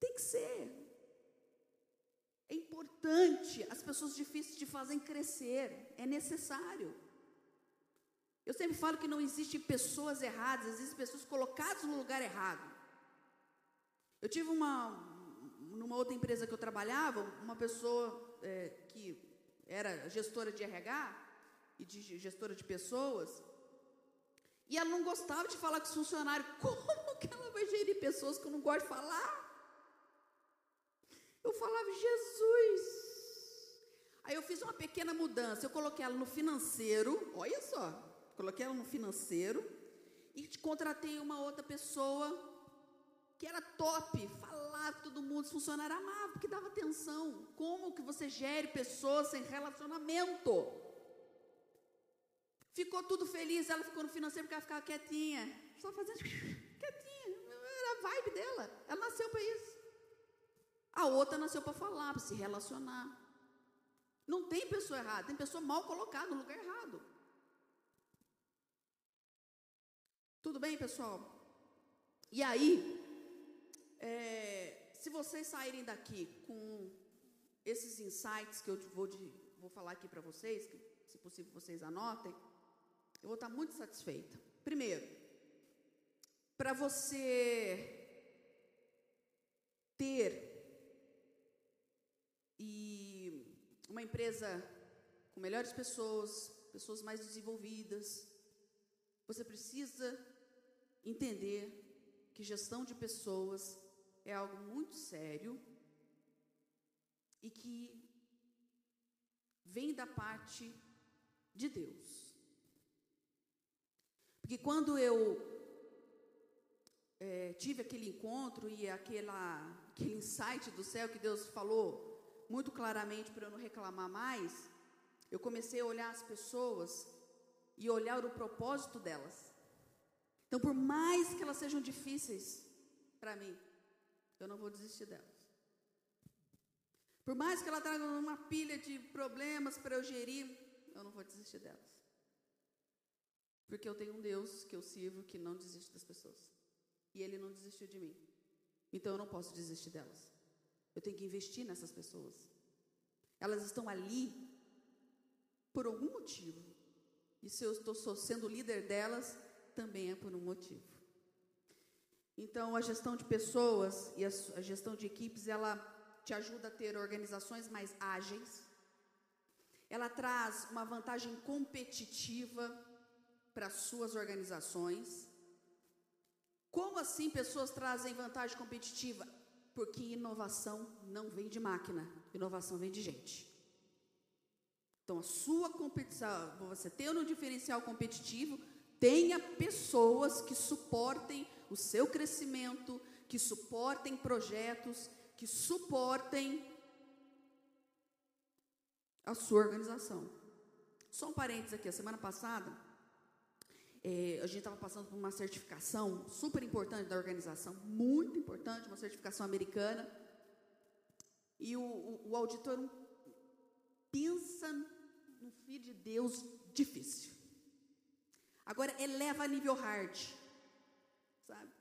Tem que ser. É importante, as pessoas difíceis te fazem crescer, é necessário. Eu sempre falo que não existem pessoas erradas, existem pessoas colocadas no lugar errado. Eu tive uma, numa outra empresa que eu trabalhava, uma pessoa é, que era gestora de RH e de gestora de pessoas, e ela não gostava de falar com os funcionários. (laughs) Como que ela vai gerir pessoas que eu não gosto de falar? Eu falava, Jesus. Aí eu fiz uma pequena mudança. Eu coloquei ela no financeiro, olha só, coloquei ela no financeiro e contratei uma outra pessoa que era top, falava com todo mundo, os funcionários amavam, porque dava atenção. Como que você gere pessoas sem relacionamento? Ficou tudo feliz, ela ficou no financeiro porque ela ficava quietinha, só fazendo (laughs) quietinha, era a vibe dela. Ela nasceu para isso. A outra nasceu para falar, para se relacionar. Não tem pessoa errada, tem pessoa mal colocada no lugar errado. Tudo bem, pessoal? E aí, é, se vocês saírem daqui com esses insights que eu vou, de, vou falar aqui para vocês, que, se possível vocês anotem, eu vou estar muito satisfeita. Primeiro, para você ter e uma empresa com melhores pessoas, pessoas mais desenvolvidas, você precisa entender que gestão de pessoas é algo muito sério e que vem da parte de Deus. Porque quando eu é, tive aquele encontro e aquela, aquele insight do céu que Deus falou muito claramente para eu não reclamar mais, eu comecei a olhar as pessoas e olhar o propósito delas. Então, por mais que elas sejam difíceis para mim, eu não vou desistir delas. Por mais que ela traga uma pilha de problemas para eu gerir, eu não vou desistir delas. Porque eu tenho um Deus que eu sirvo que não desiste das pessoas. E Ele não desistiu de mim. Então eu não posso desistir delas. Eu tenho que investir nessas pessoas. Elas estão ali por algum motivo. E se eu estou sendo líder delas, também é por um motivo. Então, a gestão de pessoas e a gestão de equipes, ela te ajuda a ter organizações mais ágeis. Ela traz uma vantagem competitiva para suas organizações. Como assim pessoas trazem vantagem competitiva? Porque inovação não vem de máquina, inovação vem de gente. Então, a sua competição, você ter um diferencial competitivo, tenha pessoas que suportem o seu crescimento, que suportem projetos, que suportem a sua organização. Só um parênteses aqui, a semana passada, é, a gente estava passando por uma certificação super importante da organização, muito importante, uma certificação americana. E o, o, o auditor pensa no filho de Deus difícil. Agora eleva a nível hard, sabe?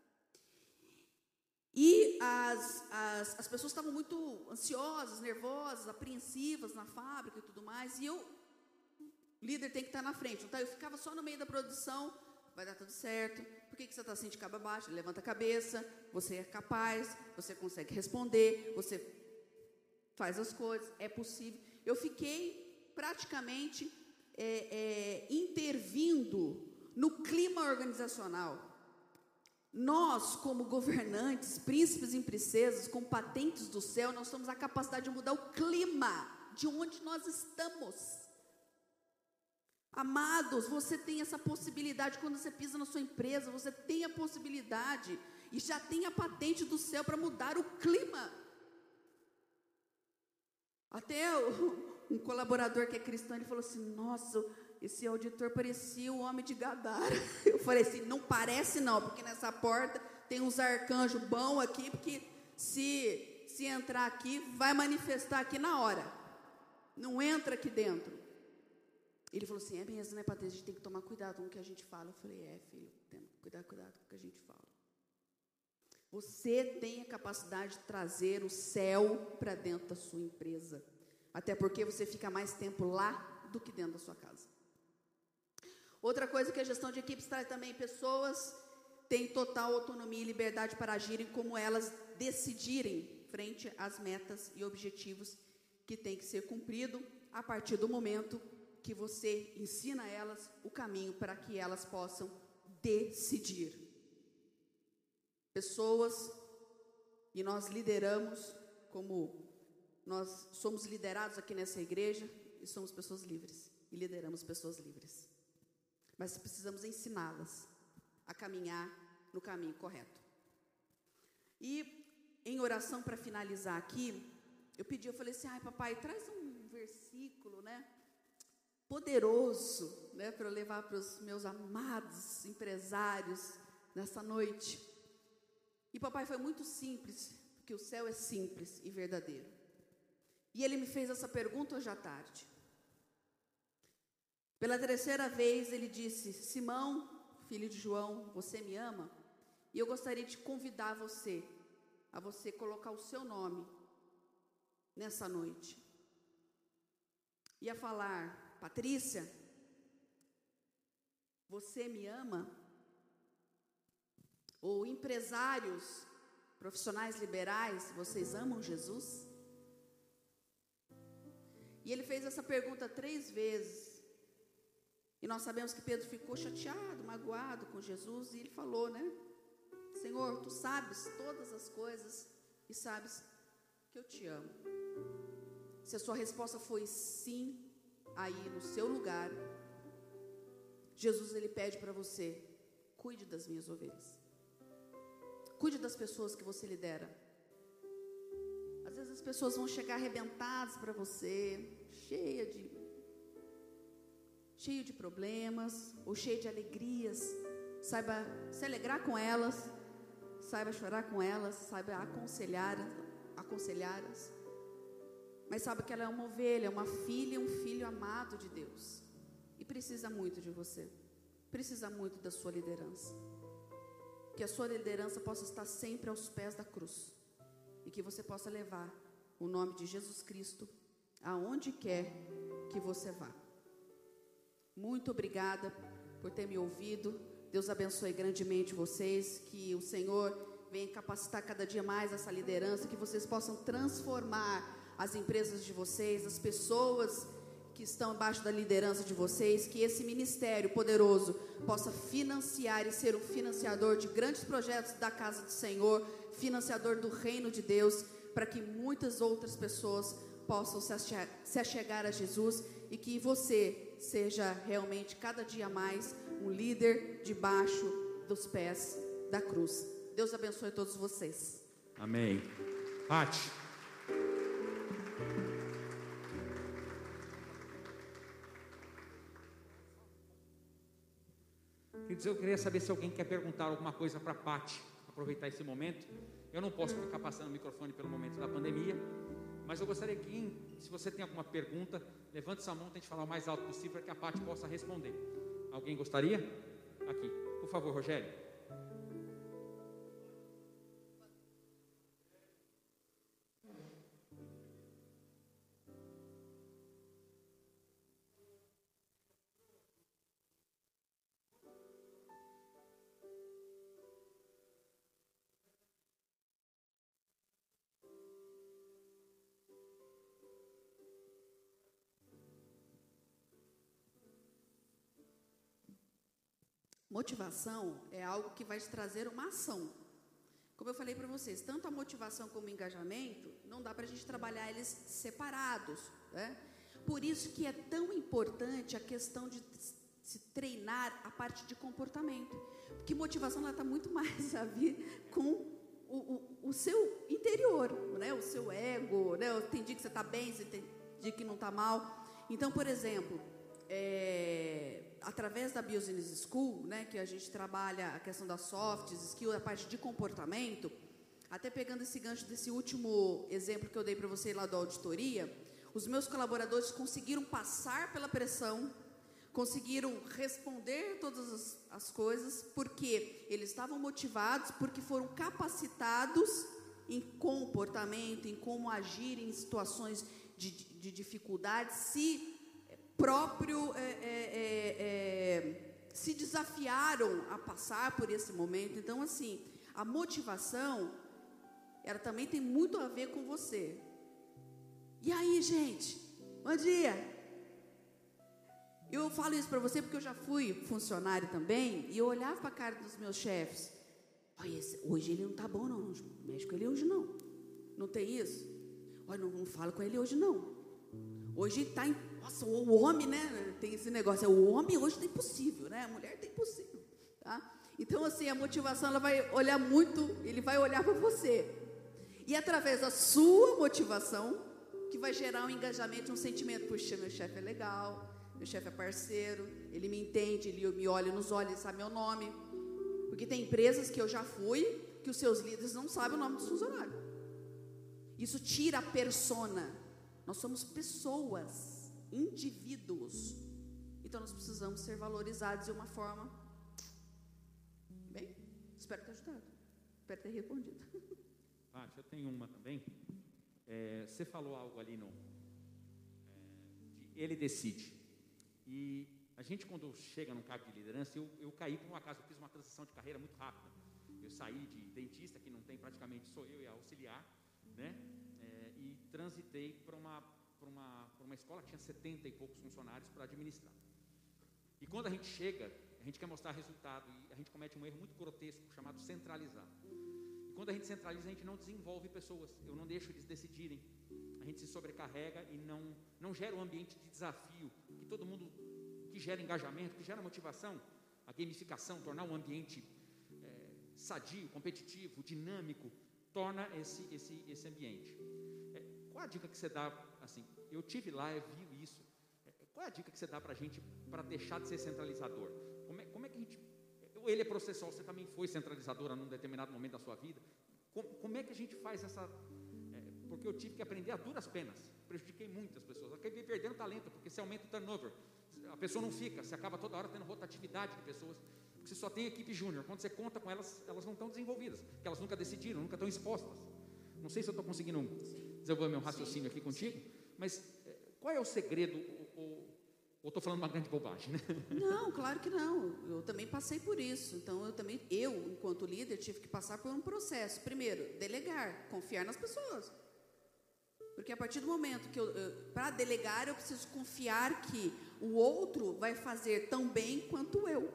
E as, as, as pessoas estavam muito ansiosas, nervosas, apreensivas na fábrica e tudo mais. E eu, líder tem que estar na frente. Então eu ficava só no meio da produção, vai dar tudo certo. Por que, que você está assim de cabo abaixo? Levanta a cabeça, você é capaz, você consegue responder, você faz as coisas, é possível. Eu fiquei praticamente é, é, intervindo no clima organizacional. Nós, como governantes, príncipes e princesas, com patentes do céu, nós temos a capacidade de mudar o clima de onde nós estamos. Amados, você tem essa possibilidade quando você pisa na sua empresa, você tem a possibilidade e já tem a patente do céu para mudar o clima. Até um colaborador que é cristão, ele falou assim: Nossa, esse auditor parecia o homem de Gadara. (laughs) Eu falei assim, não parece não, porque nessa porta tem uns arcanjos bons aqui, porque se se entrar aqui, vai manifestar aqui na hora. Não entra aqui dentro. Ele falou assim, é mesmo, né, Patrícia? A gente tem que tomar cuidado com o que a gente fala. Eu falei, é, filho, tem que cuidar, cuidado com o que a gente fala. Você tem a capacidade de trazer o céu para dentro da sua empresa. Até porque você fica mais tempo lá do que dentro da sua casa. Outra coisa que a gestão de equipes traz também, pessoas têm total autonomia e liberdade para agirem como elas decidirem frente às metas e objetivos que têm que ser cumprido a partir do momento que você ensina elas o caminho para que elas possam decidir. Pessoas, e nós lideramos como nós somos liderados aqui nessa igreja e somos pessoas livres e lideramos pessoas livres. Mas precisamos ensiná-las a caminhar no caminho correto. E em oração para finalizar aqui, eu pedi, eu falei assim: "Ai, papai, traz um versículo, né? Poderoso, né, para eu levar para os meus amados empresários nessa noite". E papai foi muito simples, porque o céu é simples e verdadeiro. E ele me fez essa pergunta hoje à tarde. Pela terceira vez ele disse: Simão, filho de João, você me ama? E eu gostaria de convidar você a você colocar o seu nome nessa noite. Ia falar, Patrícia, você me ama? Ou empresários, profissionais liberais, vocês amam Jesus? E ele fez essa pergunta três vezes. E nós sabemos que Pedro ficou chateado, magoado com Jesus, e ele falou, né? Senhor, tu sabes todas as coisas e sabes que eu te amo. Se a sua resposta foi sim, aí no seu lugar, Jesus ele pede para você: cuide das minhas ovelhas. Cuide das pessoas que você lidera. Às vezes as pessoas vão chegar arrebentadas para você, cheia de cheio de problemas ou cheio de alegrias. Saiba se alegrar com elas, saiba chorar com elas, saiba aconselhar, aconselhá-las. Mas saiba que ela é uma ovelha, uma filha, um filho amado de Deus. E precisa muito de você. Precisa muito da sua liderança. Que a sua liderança possa estar sempre aos pés da cruz. E que você possa levar o nome de Jesus Cristo aonde quer que você vá. Muito obrigada por ter me ouvido. Deus abençoe grandemente vocês. Que o Senhor venha capacitar cada dia mais essa liderança. Que vocês possam transformar as empresas de vocês, as pessoas que estão abaixo da liderança de vocês. Que esse ministério poderoso possa financiar e ser um financiador de grandes projetos da casa do Senhor, financiador do reino de Deus, para que muitas outras pessoas possam se achegar a Jesus e que você seja realmente cada dia mais um líder debaixo dos pés da cruz. Deus abençoe todos vocês. Amém. Pati. Queridos, eu queria saber se alguém quer perguntar alguma coisa para a Pati, aproveitar esse momento. Eu não posso ficar passando o microfone pelo momento da pandemia, mas eu gostaria que, se você tem alguma pergunta, levante sua mão, tente falar o mais alto possível para que a parte possa responder. Alguém gostaria? Aqui, por favor, Rogério. Motivação é algo que vai te trazer uma ação. Como eu falei para vocês, tanto a motivação como o engajamento, não dá para a gente trabalhar eles separados. Né? Por isso que é tão importante a questão de se treinar a parte de comportamento. Porque motivação está muito (laughs) mais a ver com o, o, o, seu interior, né? o seu ego. Né? Tem dia que você está bem, tem dia que não está mal. Então, por exemplo, é, através da Business School, né, que a gente trabalha a questão das soft skills, a parte de comportamento, até pegando esse gancho desse último exemplo que eu dei para você lá da auditoria, os meus colaboradores conseguiram passar pela pressão, conseguiram responder todas as, as coisas, porque eles estavam motivados, porque foram capacitados em comportamento, em como agir em situações de, de dificuldade, se próprio é, é, é, é, se desafiaram a passar por esse momento. Então, assim, a motivação, ela também tem muito a ver com você. E aí, gente, bom dia. Eu falo isso para você porque eu já fui funcionário também e eu olhava para a cara dos meus chefes. Olha, hoje ele não está bom, não. Mexe com ele hoje não. Não tem isso? Olha, não, não fala com ele hoje não. Hoje está em. Nossa, o homem, né? Tem esse negócio. O homem hoje está impossível, né? A mulher está impossível. Tá? Então, assim, a motivação ela vai olhar muito, ele vai olhar para você. E através da sua motivação, que vai gerar um engajamento, um sentimento. Puxa, meu chefe é legal, meu chefe é parceiro, ele me entende, ele me olha nos olhos, sabe meu nome. Porque tem empresas que eu já fui, que os seus líderes não sabem o nome dos funcionários. Isso tira a persona. Nós somos pessoas, indivíduos. Então nós precisamos ser valorizados de uma forma. Bem, espero ter ajudado. Espero ter respondido. Paty, eu tenho uma também. É, você falou algo ali no. É, de ele decide. E a gente, quando chega num cargo de liderança, eu, eu caí por um acaso, eu fiz uma transição de carreira muito rápida. Eu saí de dentista, que não tem praticamente, sou eu e auxiliar, né? É, e transitei para uma, uma, uma escola que tinha 70 e poucos funcionários para administrar. E quando a gente chega, a gente quer mostrar resultado e a gente comete um erro muito grotesco chamado centralizar. E quando a gente centraliza, a gente não desenvolve pessoas. Eu não deixo eles decidirem. A gente se sobrecarrega e não, não gera um ambiente de desafio que todo mundo que gera engajamento, que gera motivação, a gamificação, tornar um ambiente é, sadio, competitivo, dinâmico, torna esse, esse, esse ambiente. É, qual a dica que você dá, assim, eu tive lá, eu vi isso, é, qual é a dica que você dá para a gente para deixar de ser centralizador? Como é, como é que a gente, ele é processual, você também foi centralizadora num determinado momento da sua vida, como, como é que a gente faz essa, é, porque eu tive que aprender a duras penas, prejudiquei muitas pessoas, acabei perdendo talento, porque você aumenta o turnover, a pessoa não fica, você acaba toda hora tendo rotatividade de pessoas, porque você só tem equipe júnior. Quando você conta com elas, elas não estão desenvolvidas, porque elas nunca decidiram, nunca estão expostas. Não sei se eu estou conseguindo desenvolver meu raciocínio aqui contigo, mas é, qual é o segredo? Ou estou falando uma grande bobagem, né? Não, claro que não. Eu também passei por isso. Então, eu também, eu, enquanto líder, tive que passar por um processo. Primeiro, delegar, confiar nas pessoas. Porque a partir do momento que eu, eu para delegar, eu preciso confiar que o outro vai fazer tão bem quanto eu.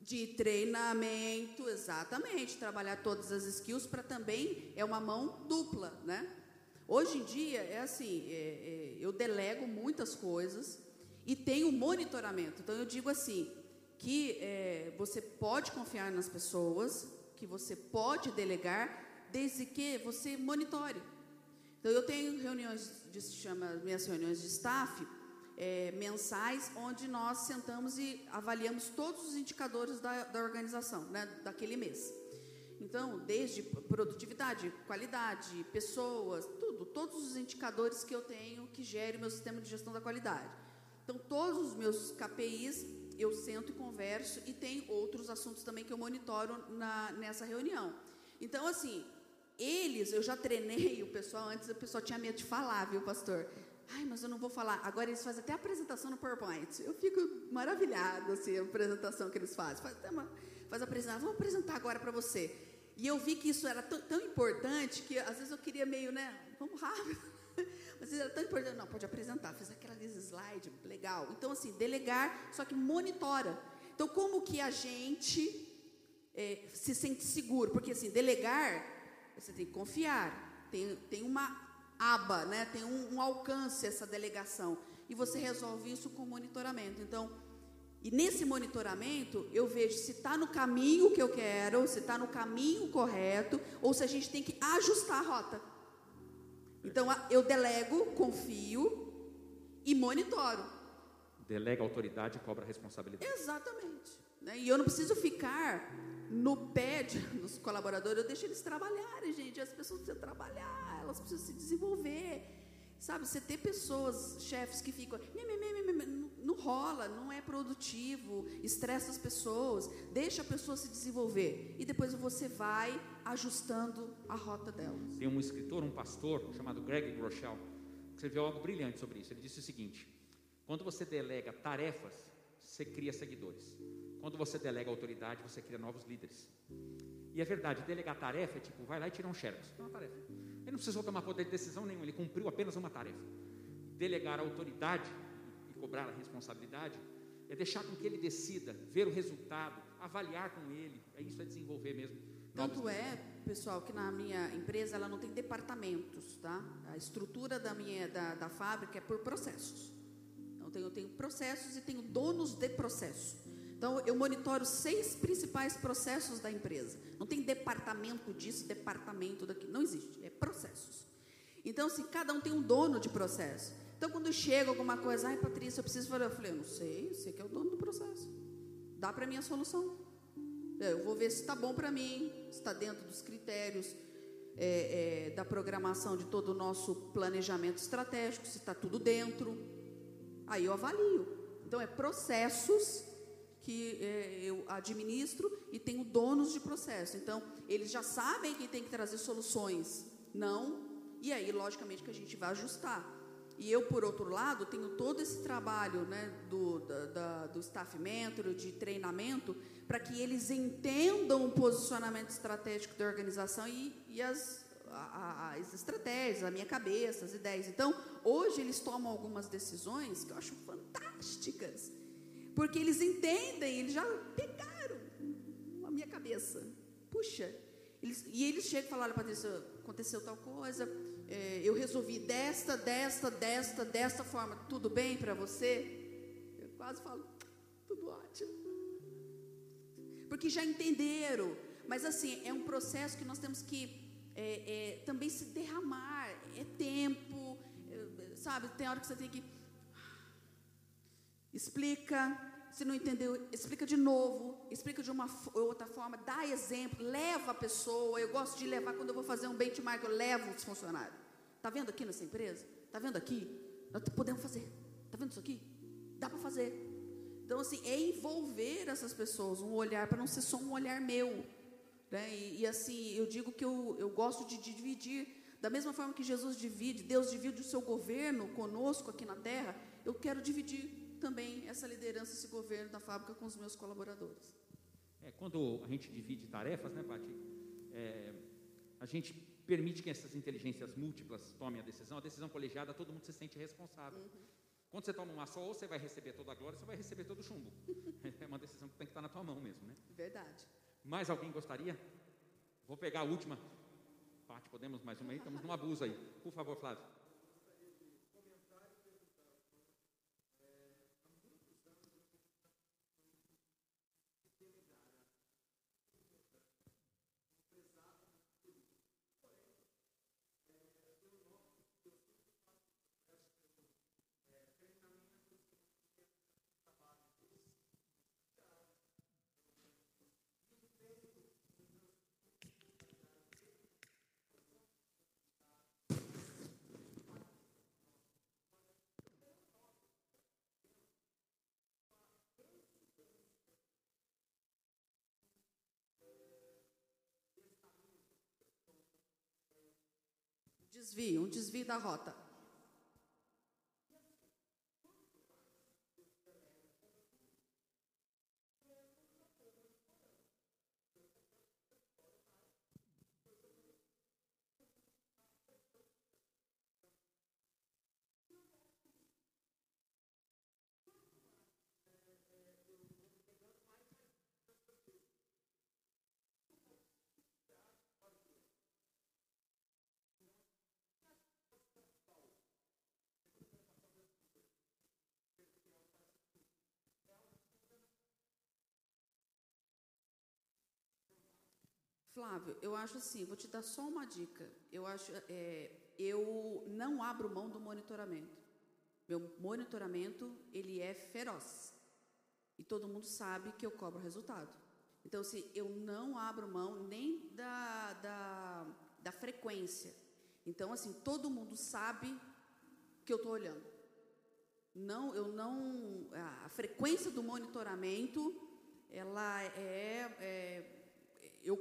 De treinamento, exatamente, trabalhar todas as skills para também é uma mão dupla, né? Hoje em dia é assim, é, é, eu delego muitas coisas e tenho monitoramento. Então eu digo assim que é, você pode confiar nas pessoas, que você pode delegar, desde que você monitore. Então eu tenho reuniões de se chama minhas reuniões de staff é, mensais, onde nós sentamos e avaliamos todos os indicadores da, da organização, né, daquele mês. Então, desde produtividade, qualidade, pessoas, tudo, todos os indicadores que eu tenho que gerem o meu sistema de gestão da qualidade. Então, todos os meus KPIs eu sento e converso e tem outros assuntos também que eu monitoro na, nessa reunião. Então, assim, eles, eu já treinei o pessoal, antes o pessoal tinha medo de falar, viu, pastor? Ai, mas eu não vou falar. Agora eles fazem até apresentação no PowerPoint. Eu fico maravilhada, assim, a apresentação que eles fazem. Faz, uma, faz a apresentação, vou apresentar agora para você. E eu vi que isso era tão importante que às vezes eu queria meio, né, vamos rápido. (laughs) Mas era tão importante, não, pode apresentar, fez aquela slide, legal. Então, assim, delegar, só que monitora. Então, como que a gente é, se sente seguro? Porque, assim, delegar, você tem que confiar. Tem, tem uma aba, né? tem um, um alcance essa delegação. E você resolve isso com monitoramento. Então, e nesse monitoramento, eu vejo se está no caminho que eu quero, se está no caminho correto, ou se a gente tem que ajustar a rota. Então, eu delego, confio e monitoro. Delega autoridade e cobra responsabilidade. Exatamente. Né? E eu não preciso ficar no pé de, (laughs) dos colaboradores, eu deixo eles trabalharem, gente. As pessoas precisam trabalhar, elas precisam se desenvolver. Sabe, você ter pessoas, chefes que ficam, não rola, não é produtivo, estressa as pessoas, deixa a pessoa se desenvolver e depois você vai ajustando a rota delas. Tem um escritor, um pastor chamado Greg Groeschel, que escreveu algo brilhante sobre isso. Ele disse o seguinte: quando você delega tarefas, você cria seguidores. Quando você delega autoridade, você cria novos líderes. E é verdade, delegar tarefa é tipo, vai lá e tira um xerox. É uma tarefa. Ele não precisou tomar poder de decisão nenhum, ele cumpriu apenas uma tarefa. Delegar a autoridade e cobrar a responsabilidade é deixar com que ele decida, ver o resultado, avaliar com ele. É isso é desenvolver mesmo Tanto é, pessoal, que na minha empresa ela não tem departamentos, tá? A estrutura da minha da, da fábrica é por processos. Então tenho, eu tenho processos e tenho donos de processo. Então eu monitoro seis principais processos da empresa. Não tem departamento disso, departamento daquilo, não existe. É processos. Então, se cada um tem um dono de processo. Então, quando chega alguma coisa, ai, Patrícia, eu preciso falar, eu falei, eu não sei, você que é o dono do processo. Dá para mim a solução. É, eu vou ver se está bom para mim, se está dentro dos critérios é, é, da programação de todo o nosso planejamento estratégico, se está tudo dentro. Aí eu avalio. Então, é processos que é, eu administro e tenho donos de processo. Então, eles já sabem que tem que trazer soluções. Não. E aí, logicamente, que a gente vai ajustar. E eu, por outro lado, tenho todo esse trabalho né, do, da, da, do staff mentor, de treinamento, para que eles entendam o posicionamento estratégico da organização e, e as, a, as estratégias, a minha cabeça, as ideias. Então, hoje eles tomam algumas decisões que eu acho fantásticas, porque eles entendem, eles já pegaram a minha cabeça. Puxa, eles, e eles chegam e falam, olha, Patrícia, aconteceu tal coisa, é, eu resolvi desta, desta, desta, desta forma, tudo bem para você? Eu quase falo, tudo ótimo. Porque já entenderam. Mas assim, é um processo que nós temos que é, é, também se derramar. É tempo, é, sabe? Tem hora que você tem que. Explica, se não entendeu, explica de novo, explica de uma outra forma, dá exemplo, leva a pessoa. Eu gosto de levar, quando eu vou fazer um benchmark, eu levo os funcionários. Está vendo aqui nessa empresa? Está vendo aqui? Nós podemos fazer. Está vendo isso aqui? Dá para fazer. Então, assim, é envolver essas pessoas, um olhar, para não ser só um olhar meu. Né? E, e, assim, eu digo que eu, eu gosto de, dividir, da mesma forma que Jesus divide, Deus divide o seu governo conosco aqui na terra, eu quero dividir também essa liderança, esse governo da fábrica com os meus colaboradores. É, quando a gente divide tarefas, né, Paty? É, a gente permite que essas inteligências múltiplas tomem a decisão. A decisão colegiada, todo mundo se sente responsável. Uhum. Quando você toma uma só, ou você vai receber toda a glória, ou você vai receber todo o chumbo. (laughs) é uma decisão que tem que estar na tua mão mesmo, né? Verdade. Mais alguém gostaria? Vou pegar a última. Paty, podemos mais uma aí? Estamos num abuso aí. Por favor, Flávio. Desvio, um desvio da rota. Flávio, eu acho assim, vou te dar só uma dica. Eu acho, é, eu não abro mão do monitoramento. Meu monitoramento ele é feroz e todo mundo sabe que eu cobro resultado. Então, assim, eu não abro mão nem da, da, da frequência. Então, assim, todo mundo sabe que eu estou olhando. Não, eu não. A frequência do monitoramento, ela é, é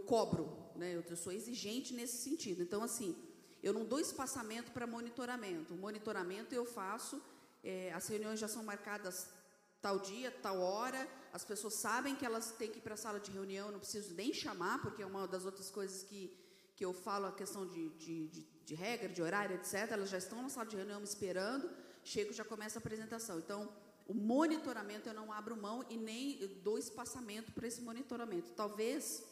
cobro, né? Eu, sou exigente nesse sentido. Então, assim, eu não dou espaçamento para monitoramento. O monitoramento eu faço, é, as reuniões já são marcadas tal dia, tal hora, as pessoas sabem que elas têm que ir para a sala de reunião, não preciso nem chamar, porque é uma das outras coisas que, que eu falo, a questão de, de, de, de regra, de horário, etc. Elas já estão na sala de reunião me esperando, chego já começa a apresentação. Então, o monitoramento eu não abro mão e nem dou espaçamento para esse monitoramento. Talvez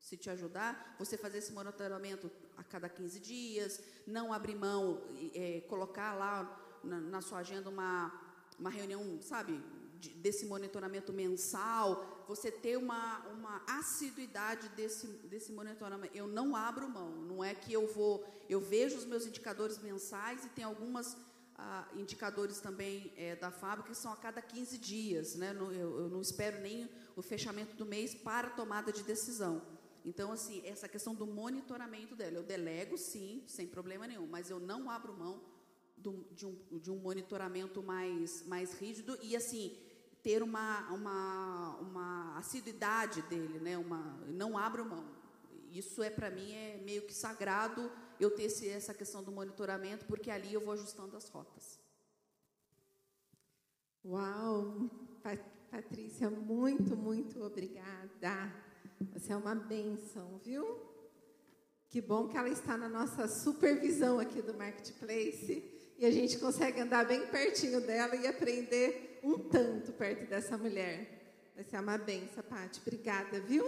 se te ajudar, você fazer esse monitoramento a cada 15 dias, não abrir mão, é, colocar lá na, na, sua agenda uma, uma reunião, sabe, de, desse monitoramento mensal, você ter uma, uma assiduidade desse, desse monitoramento. Eu não abro mão, não é que eu vou, eu vejo os meus indicadores mensais e tem algumas ah, indicadores também é, da fábrica que são a cada 15 dias, né? eu, eu não espero nem o fechamento do mês para tomada de decisão. Então, assim, essa questão do monitoramento dela, eu delego sim, sem problema nenhum, mas eu não abro mão do, de, um, de um monitoramento mais, mais rígido e, assim, ter uma, uma, uma assiduidade dele, né? Uma, não abro mão. Isso é, para mim, é meio que sagrado eu ter esse, essa questão do monitoramento, porque ali eu vou ajustando as rotas. Uau! Patrícia, muito, muito obrigada. Você é uma benção, viu? Que bom que ela está na nossa supervisão aqui do Marketplace e a gente consegue andar bem pertinho dela e aprender um tanto perto dessa mulher. Vai ser uma benção, Paty. Obrigada, viu?